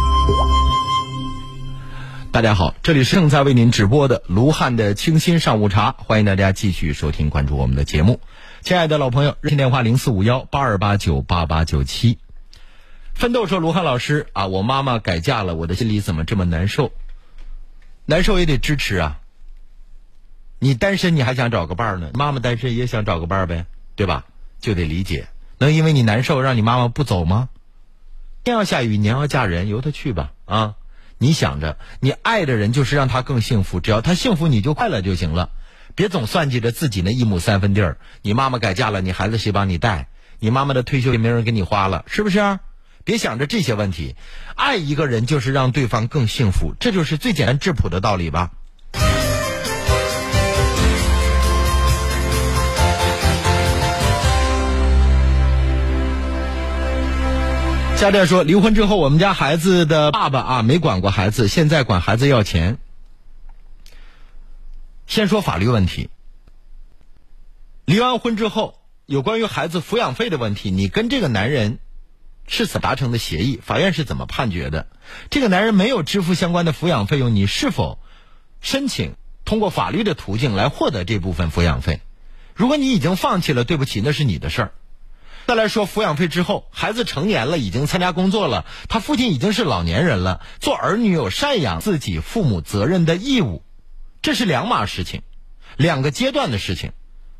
大家好，这里是正在为您直播的卢汉的清新上午茶，欢迎大家继续收听关注我们的节目。亲爱的老朋友，热线电话零四五幺八二八九八八九七。奋斗说：“卢汉老师啊，我妈妈改嫁了，我的心里怎么这么难受？难受也得支持啊。你单身你还想找个伴儿呢？妈妈单身也想找个伴儿呗，对吧？就得理解。能因为你难受让你妈妈不走吗？天要下雨，娘要嫁人，由他去吧啊！你想着，你爱的人就是让他更幸福，只要他幸福，你就快乐就行了。别总算计着自己那一亩三分地儿。你妈妈改嫁了，你孩子谁帮你带？你妈妈的退休也没人给你花了，是不是？别想着这些问题。爱一个人就是让对方更幸福，这就是最简单质朴的道理吧。家电说，离婚之后，我们家孩子的爸爸啊没管过孩子，现在管孩子要钱。先说法律问题。离完婚之后，有关于孩子抚养费的问题，你跟这个男人是怎达成的协议？法院是怎么判决的？这个男人没有支付相关的抚养费用，你是否申请通过法律的途径来获得这部分抚养费？如果你已经放弃了，对不起，那是你的事儿。再来说抚养费之后，孩子成年了，已经参加工作了，他父亲已经是老年人了，做儿女有赡养自己父母责任的义务，这是两码事情，两个阶段的事情。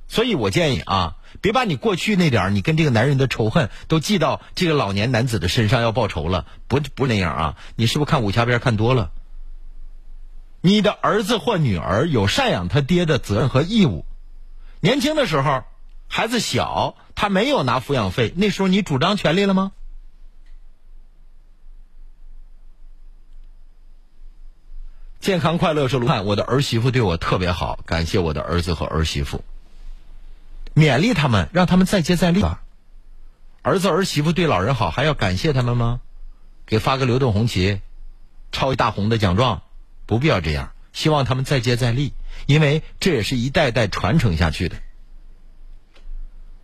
所以我建议啊，别把你过去那点儿你跟这个男人的仇恨都记到这个老年男子的身上要报仇了，不不那样啊！你是不是看武侠片看多了？你的儿子或女儿有赡养他爹的责任和义务，年轻的时候。孩子小，他没有拿抚养费，那时候你主张权利了吗？健康快乐是：“卢汉，我的儿媳妇对我特别好，感谢我的儿子和儿媳妇，勉励他们，让他们再接再厉吧。儿子儿媳妇对老人好，还要感谢他们吗？给发个流动红旗，抄一大红的奖状，不必要这样。希望他们再接再厉，因为这也是一代代传承下去的。”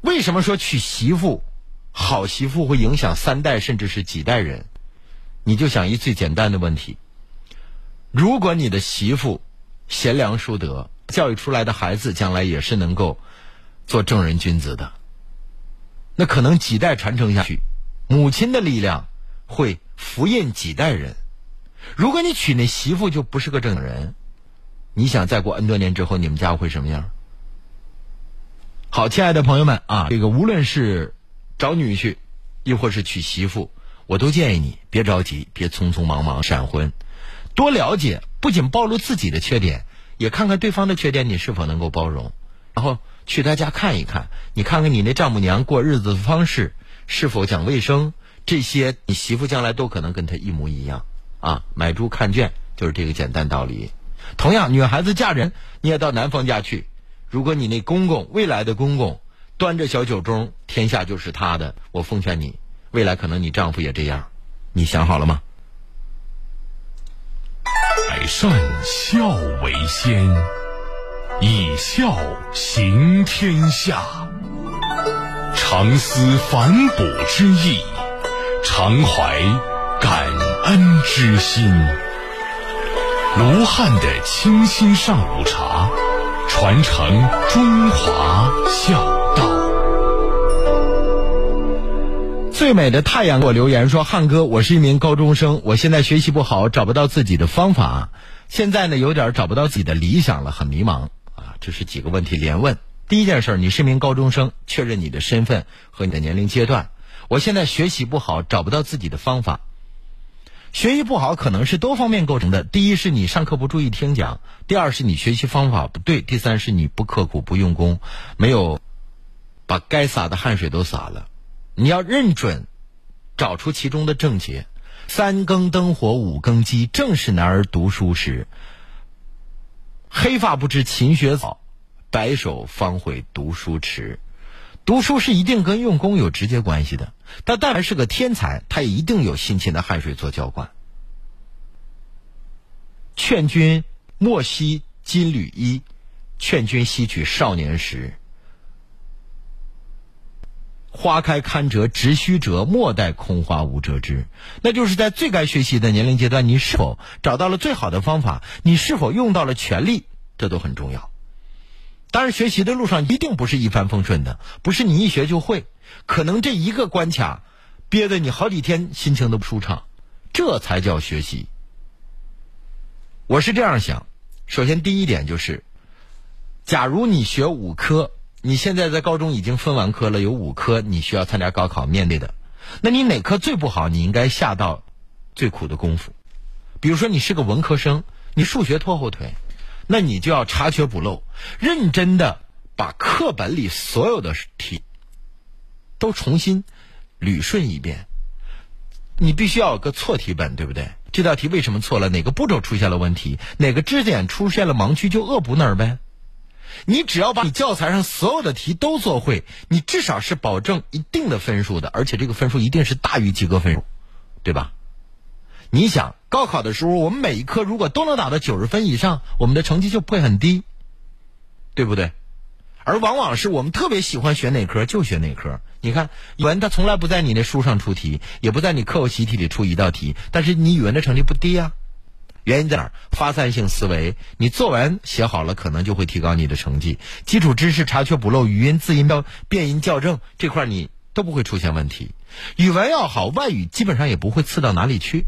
为什么说娶媳妇，好媳妇会影响三代甚至是几代人？你就想一最简单的问题：如果你的媳妇贤良淑德，教育出来的孩子将来也是能够做正人君子的，那可能几代传承下去，母亲的力量会福荫几代人。如果你娶那媳妇就不是个正人，你想再过 N 多年之后，你们家会什么样？好，亲爱的朋友们啊，这个无论是找女婿，亦或是娶媳妇，我都建议你别着急，别匆匆忙忙闪婚，多了解，不仅暴露自己的缺点，也看看对方的缺点，你是否能够包容。然后去他家看一看，你看看你那丈母娘过日子的方式是否讲卫生，这些你媳妇将来都可能跟他一模一样啊。买猪看圈就是这个简单道理。同样，女孩子嫁人，你也到男方家去。如果你那公公未来的公公端着小酒盅，天下就是他的。我奉劝你，未来可能你丈夫也这样，你想好了吗？百善孝为先，以孝行天下。常思反哺之意，常怀感恩之心。卢汉的清新上午茶。传承中华孝道。最美的太阳给我留言说：“汉哥，我是一名高中生，我现在学习不好，找不到自己的方法，现在呢有点找不到自己的理想了，很迷茫啊。”这是几个问题连问。第一件事，你是一名高中生，确认你的身份和你的年龄阶段。我现在学习不好，找不到自己的方法。学习不好可能是多方面构成的。第一是你上课不注意听讲，第二是你学习方法不对，第三是你不刻苦不用功，没有把该洒的汗水都洒了。你要认准，找出其中的症结。三更灯火五更鸡，正是男儿读书时。黑发不知勤学早，白首方悔读书迟。读书是一定跟用功有直接关系的。他但凡是个天才，他也一定有辛勤的汗水做浇灌。劝君莫惜金缕衣，劝君惜取少年时。花开堪折直须折，莫待空花无折枝。那就是在最该学习的年龄阶段，你是否找到了最好的方法？你是否用到了全力？这都很重要。当然，学习的路上一定不是一帆风顺的，不是你一学就会。可能这一个关卡，憋得你好几天心情都不舒畅，这才叫学习。我是这样想：首先，第一点就是，假如你学五科，你现在在高中已经分完科了，有五科你需要参加高考面对的，那你哪科最不好？你应该下到最苦的功夫。比如说，你是个文科生，你数学拖后腿。那你就要查缺补漏，认真的把课本里所有的题都重新捋顺一遍。你必须要有个错题本，对不对？这道题为什么错了？哪个步骤出现了问题？哪个知识点出现了盲区，就恶补哪儿呗。你只要把你教材上所有的题都做会，你至少是保证一定的分数的，而且这个分数一定是大于及格分数，对吧？你想高考的时候，我们每一科如果都能达到九十分以上，我们的成绩就不会很低，对不对？而往往是我们特别喜欢学哪科就学哪科。你看语文，它从来不在你那书上出题，也不在你课后习题里出一道题，但是你语文的成绩不低呀。原因在哪儿？发散性思维，你作文写好了，可能就会提高你的成绩。基础知识查缺补漏，语音、字音标、变音校正这块你都不会出现问题。语文要好，外语基本上也不会次到哪里去。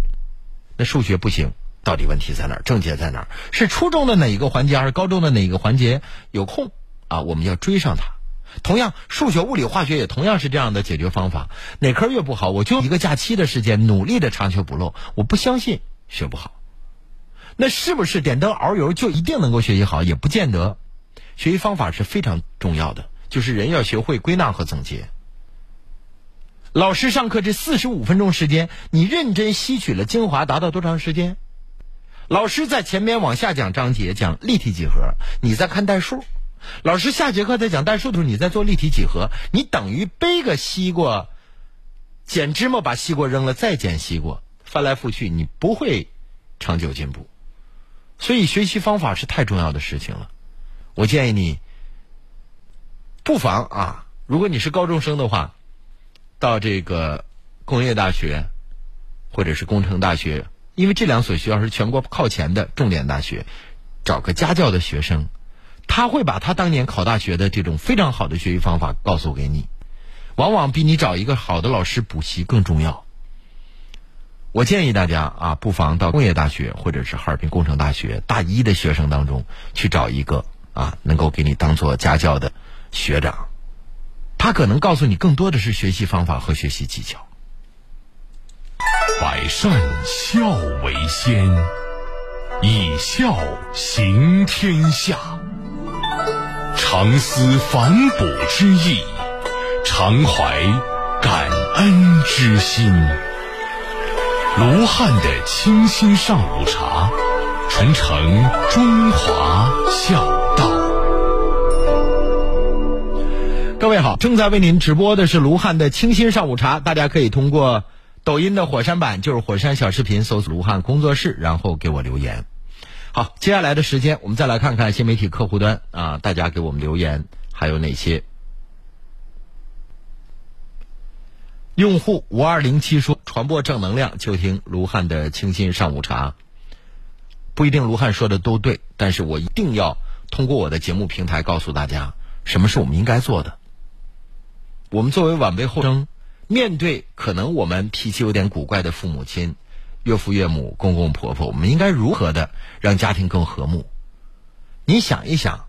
那数学不行，到底问题在哪儿？症结在哪儿？是初中的哪一个环节，还是高中的哪一个环节有空啊？我们要追上它。同样，数学、物理、化学也同样是这样的解决方法。哪科越不好，我就一个假期的时间努力的查缺补漏。我不相信学不好。那是不是点灯熬油就一定能够学习好？也不见得。学习方法是非常重要的，就是人要学会归纳和总结。老师上课这四十五分钟时间，你认真吸取了精华，达到多长时间？老师在前面往下讲章节，讲立体几何，你在看代数。老师下节课在讲代数的时候，你在做立体几何，你等于背个西瓜，捡芝麻把西瓜扔了，再捡西瓜，翻来覆去，你不会长久进步。所以学习方法是太重要的事情了。我建议你，不妨啊，如果你是高中生的话。到这个工业大学，或者是工程大学，因为这两所学校是全国靠前的重点大学，找个家教的学生，他会把他当年考大学的这种非常好的学习方法告诉给你，往往比你找一个好的老师补习更重要。我建议大家啊，不妨到工业大学或者是哈尔滨工程大学大一的学生当中去找一个啊，能够给你当做家教的学长。他可能告诉你更多的是学习方法和学习技巧。百善孝为先，以孝行天下。常思反哺之意，常怀感恩之心。卢汉的清新上午茶，传承中华孝各位好，正在为您直播的是卢汉的清新上午茶，大家可以通过抖音的火山版，就是火山小视频，搜索卢汉工作室，然后给我留言。好，接下来的时间，我们再来看看新媒体客户端啊，大家给我们留言还有哪些？用户五二零七说：“传播正能量，就听卢汉的清新上午茶。”不一定卢汉说的都对，但是我一定要通过我的节目平台告诉大家，什么是我们应该做的。我们作为晚辈后生，面对可能我们脾气有点古怪的父母亲、岳父岳母、公公婆婆，我们应该如何的让家庭更和睦？你想一想，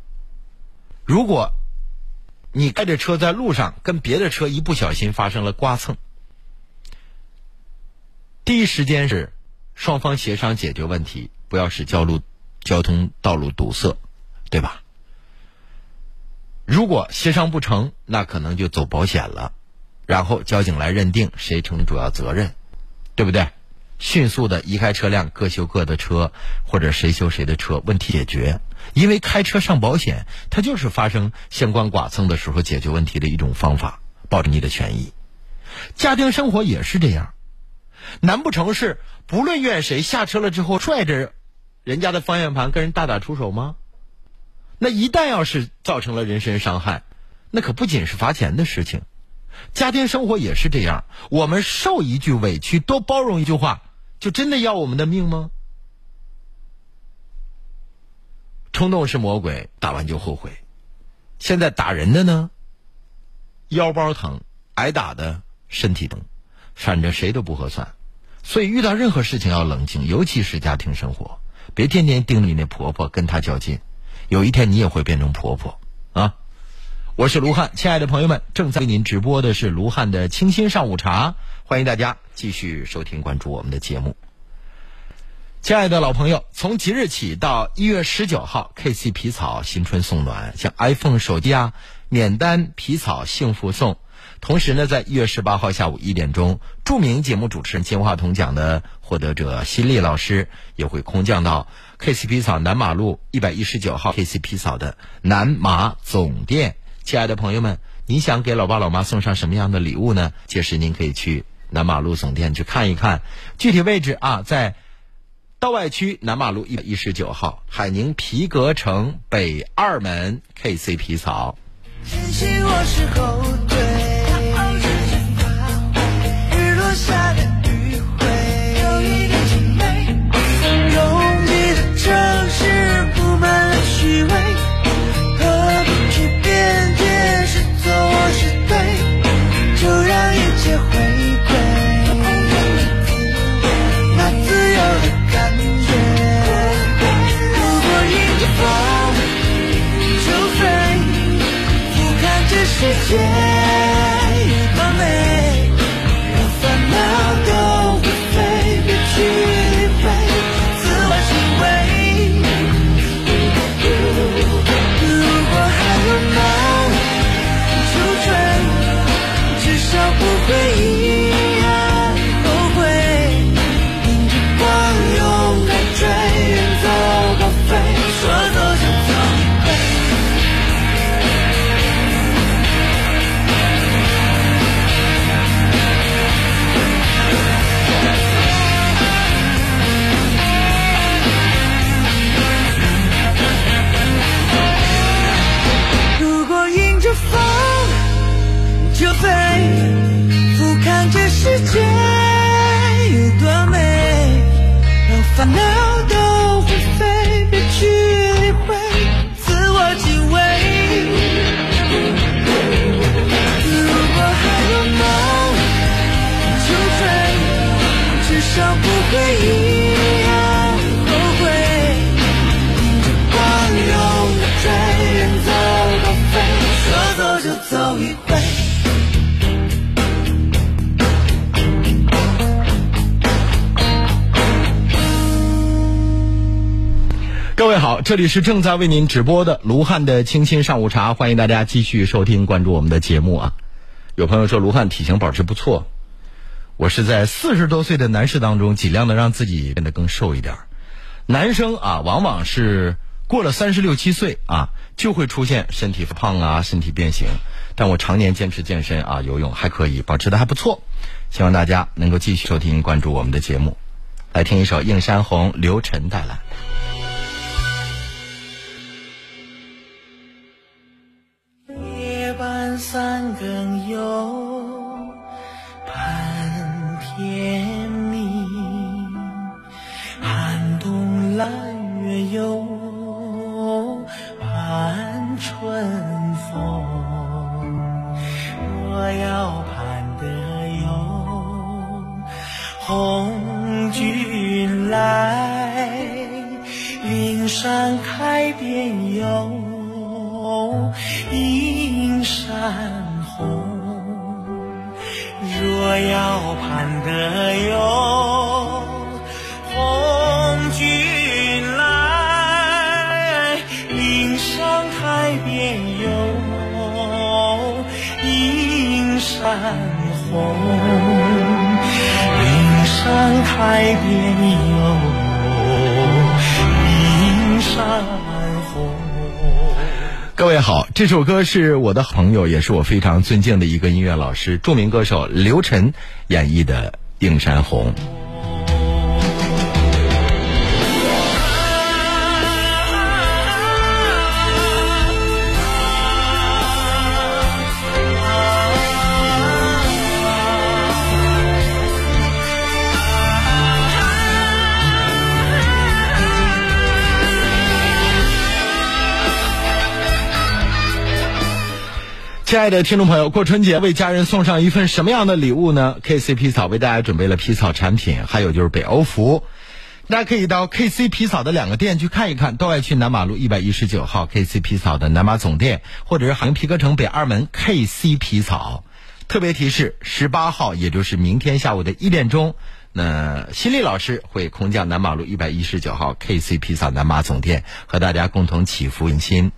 如果你开着车在路上跟别的车一不小心发生了刮蹭，第一时间是双方协商解决问题，不要使交路交通道路堵塞，对吧？如果协商不成，那可能就走保险了，然后交警来认定谁承主要责任，对不对？迅速的移开车辆，各修各的车，或者谁修谁的车，问题解决。因为开车上保险，它就是发生相关剐蹭的时候解决问题的一种方法，保证你的权益。家庭生活也是这样，难不成是不论怨谁下车了之后拽着人家的方向盘跟人大打出手吗？那一旦要是造成了人身伤害，那可不仅是罚钱的事情。家庭生活也是这样，我们受一句委屈，多包容一句话，就真的要我们的命吗？冲动是魔鬼，打完就后悔。现在打人的呢，腰包疼，挨打的身体疼，反正谁都不合算。所以遇到任何事情要冷静，尤其是家庭生活，别天天盯着你那婆婆跟她较劲，有一天你也会变成婆婆啊！我是卢汉，亲爱的朋友们，正在为您直播的是卢汉的清新上午茶，欢迎大家继续收听关注我们的节目。亲爱的老朋友，从即日起到一月十九号，KC 皮草新春送暖，像 iPhone 手机啊，免单皮草幸福送。同时呢，在一月十八号下午一点钟，著名节目主持人金话筒奖的获得者辛丽老师也会空降到 KC 皮草南马路一百一十九号 KC 皮草的南马总店。亲爱的朋友们，你想给老爸老妈送上什么样的礼物呢？届时您可以去南马路总店去看一看，具体位置啊，在。道外区南马路一百一十九号海宁皮革城北二门 KC 皮草。牵起我是后退，日落下的回归那自由的感觉。如果迎着风就飞。俯瞰这世界烦恼都会飞，别去理会自我敬畏。如果还有梦就追，至少不会遗这里是正在为您直播的卢汉的清新上午茶，欢迎大家继续收听关注我们的节目啊。有朋友说卢汉体型保持不错，我是在四十多岁的男士当中尽量的让自己变得更瘦一点儿。男生啊，往往是过了三十六七岁啊，就会出现身体胖啊、身体变形。但我常年坚持健身啊、游泳，还可以保持的还不错。希望大家能够继续收听关注我们的节目，来听一首映山红刘晨带来。有盼春风。若要盼得有红军来，岭上开遍有映山红。若要盼得有山红。岭山开遍哟映山红。各位好，这首歌是我的朋友，也是我非常尊敬的一个音乐老师，著名歌手刘晨演绎的《映山红》。亲爱的听众朋友，过春节为家人送上一份什么样的礼物呢？KC 皮草为大家准备了皮草产品，还有就是北欧服。大家可以到 KC 皮草的两个店去看一看，都爱去南马路一百一十九号 KC 皮草的南马总店，或者是海宁皮革城北二门 KC 皮草。特别提示：十八号，也就是明天下午的一点钟，那新丽老师会空降南马路一百一十九号 KC 皮草南马总店，和大家共同祈福迎新。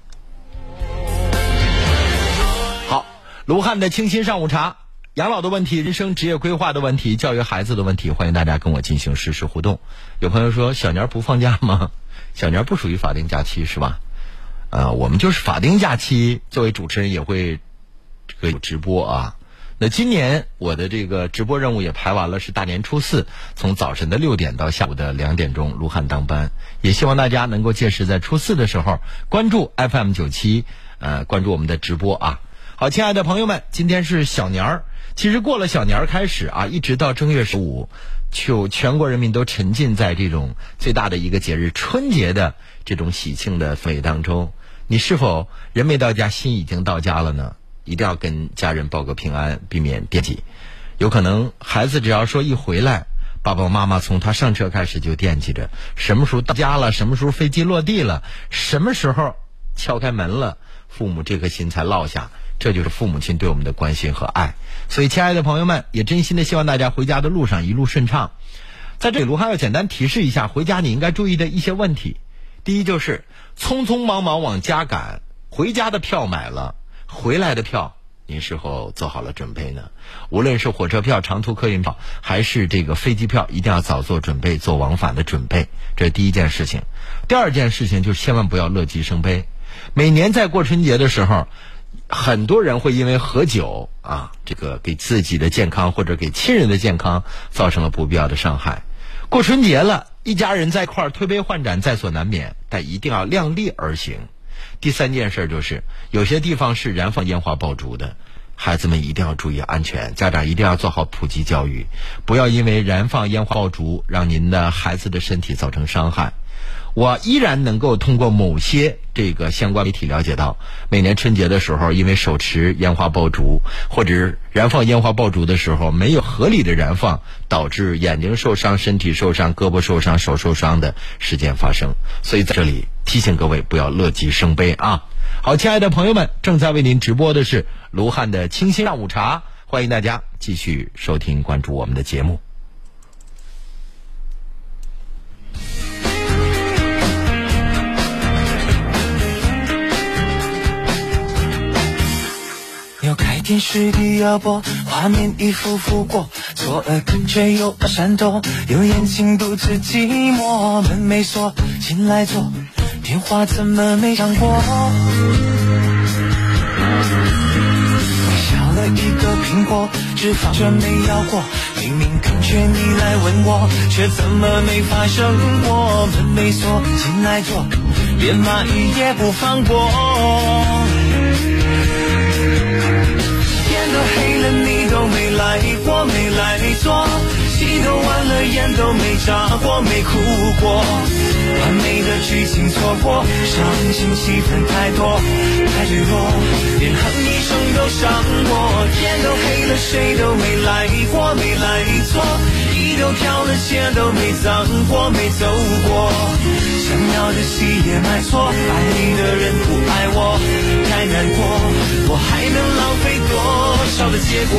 卢汉的清新上午茶，养老的问题、人生职业规划的问题、教育孩子的问题，欢迎大家跟我进行实时互动。有朋友说小年不放假吗？小年不属于法定假期是吧？呃，我们就是法定假期，作为主持人也会这个直播啊。那今年我的这个直播任务也排完了，是大年初四，从早晨的六点到下午的两点钟，卢汉当班。也希望大家能够届时在初四的时候关注 FM 九七，呃，关注我们的直播啊。好，亲爱的朋友们，今天是小年儿。其实过了小年儿开始啊，一直到正月十五，就全国人民都沉浸在这种最大的一个节日春节的这种喜庆的氛围当中。你是否人没到家，心已经到家了呢？一定要跟家人报个平安，避免惦记。有可能孩子只要说一回来，爸爸妈妈从他上车开始就惦记着什么时候到家了，什么时候飞机落地了，什么时候敲开门了，父母这颗心才落下。这就是父母亲对我们的关心和爱，所以，亲爱的朋友们，也真心的希望大家回家的路上一路顺畅。在这里，卢汉要简单提示一下，回家你应该注意的一些问题。第一，就是匆匆忙忙往家赶，回家的票买了，回来的票您是否做好了准备呢？无论是火车票、长途客运票，还是这个飞机票，一定要早做准备，做往返的准备。这是第一件事情。第二件事情就是千万不要乐极生悲。每年在过春节的时候。很多人会因为喝酒啊，这个给自己的健康或者给亲人的健康造成了不必要的伤害。过春节了，一家人在一块儿推杯换盏在所难免，但一定要量力而行。第三件事就是，有些地方是燃放烟花爆竹的，孩子们一定要注意安全，家长一定要做好普及教育，不要因为燃放烟花爆竹让您的孩子的身体造成伤害。我依然能够通过某些这个相关媒体了解到，每年春节的时候，因为手持烟花爆竹或者燃放烟花爆竹的时候没有合理的燃放，导致眼睛受伤、身体受伤、胳膊受伤、手受伤的事件发生。所以在这里提醒各位不要乐极生悲啊！好，亲爱的朋友们，正在为您直播的是卢汉的清新上午茶，欢迎大家继续收听、关注我们的节目。电视机要播，画面一幅幅过，错了感觉又要闪躲，有眼睛独自寂寞，门没锁，进来坐，电话怎么没响过？削了一个苹果，只放着没咬过，明明感觉你来吻我，却怎么没发生过？门没锁，进来坐，连蚂蚁也不放过。来过，没来坐。戏都完了，眼都没眨过，没哭过。完美的剧情错过，伤心戏份太多，太脆弱，连哼一声都伤我。天都黑了，谁都没来过，没来错。都挑了，鞋都没脏过，没走过。想要的戏也买错，爱你的人不爱我，太难过。我还能浪费多少的结果？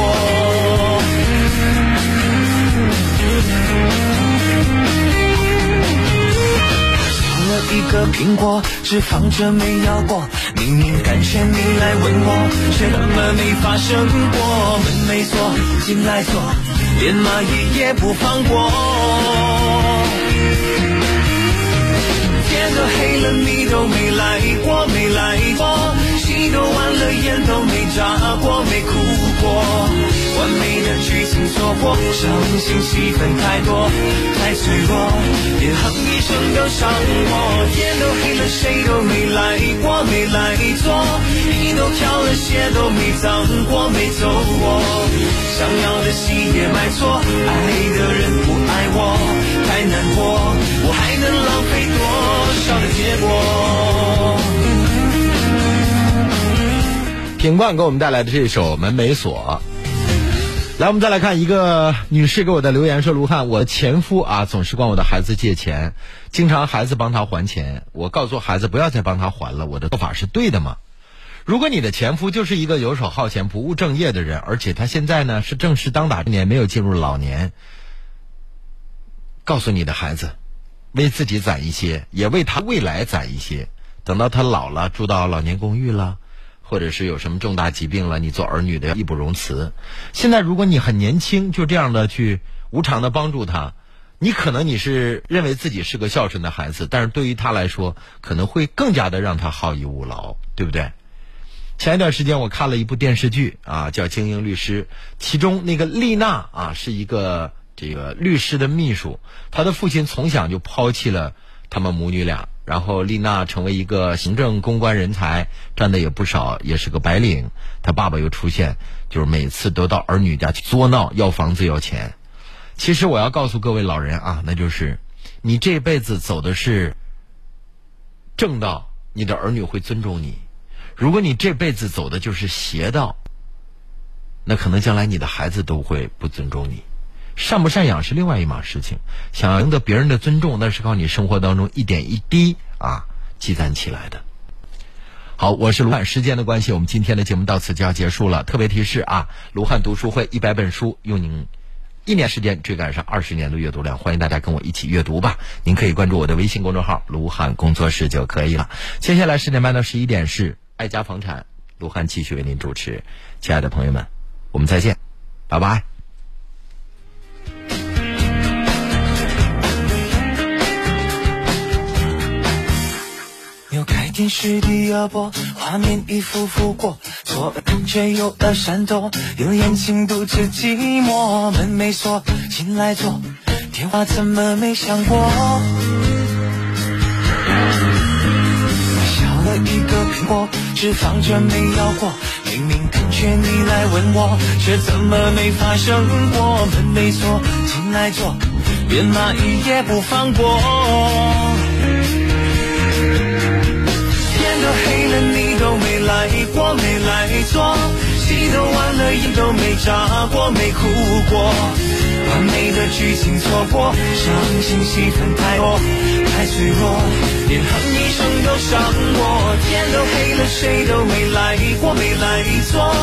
少了一个苹果，只放着没咬过。明明感觉你来吻我，却怎么没发生过？门没锁，进来坐。连蚂蚁也不放过。天都黑了，你都没来过，没来过。戏都完了，眼都没眨过，没哭过。完美的剧情错过，伤心戏份太多，太脆弱，连哼一声都伤我。天都黑了，谁都没来过，没来坐。衣都挑了，鞋都没脏过，没走过。想要的戏也买错，爱的人不爱我，太难过。我还能浪费多少的结果？品冠给我们带来的这首《门没锁》。来，我们再来看一个女士给我的留言，说：“卢汉，我前夫啊，总是管我的孩子借钱，经常孩子帮他还钱，我告诉孩子不要再帮他还了。我的做法是对的吗？如果你的前夫就是一个游手好闲、不务正业的人，而且他现在呢是正是当打之年，没有进入老年，告诉你的孩子，为自己攒一些，也为他未来攒一些，等到他老了，住到老年公寓了。”或者是有什么重大疾病了，你做儿女的义不容辞。现在如果你很年轻，就这样的去无偿的帮助他，你可能你是认为自己是个孝顺的孩子，但是对于他来说，可能会更加的让他好逸恶劳，对不对？前一段时间我看了一部电视剧啊，叫《精英律师》，其中那个丽娜啊是一个这个律师的秘书，她的父亲从小就抛弃了他们母女俩。然后丽娜成为一个行政公关人才，赚的也不少，也是个白领。她爸爸又出现，就是每次都到儿女家去作闹，要房子要钱。其实我要告诉各位老人啊，那就是你这辈子走的是正道，你的儿女会尊重你；如果你这辈子走的就是邪道，那可能将来你的孩子都会不尊重你。赡不赡养是另外一码事情，想要赢得别人的尊重，那是靠你生活当中一点一滴啊积攒起来的。好，我是卢汉，时间的关系，我们今天的节目到此就要结束了。特别提示啊，卢汉读书会一百本书，用您一年时间追赶上二十年的阅读量，欢迎大家跟我一起阅读吧。您可以关注我的微信公众号“卢汉工作室”就可以了。接下来十点半到十一点是爱家房产，卢汉继续为您主持。亲爱的朋友们，我们再见，拜拜。又开电视第二播，画面一幅幅过，错恩却右耳闪躲，有眼睛独自寂寞，门没锁，进来坐，电话怎么没响过？削了一个苹果，脂肪却没咬过，明明感觉你来吻我，却怎么没发生过？门没锁，进来坐，连蚂蚁也不放过。来过，没来坐，戏都完了，眼都没眨过，没哭过，完美的剧情错过，伤心戏份太多，太脆弱，连哼一声都伤我。天都黑了，谁都没来过，没来坐，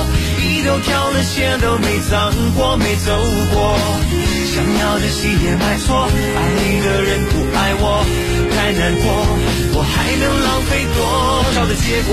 都挑了，鞋都没脏过，没走过，想要的戏也买错，爱的人不爱我。太难过，我还能浪费多少的结果？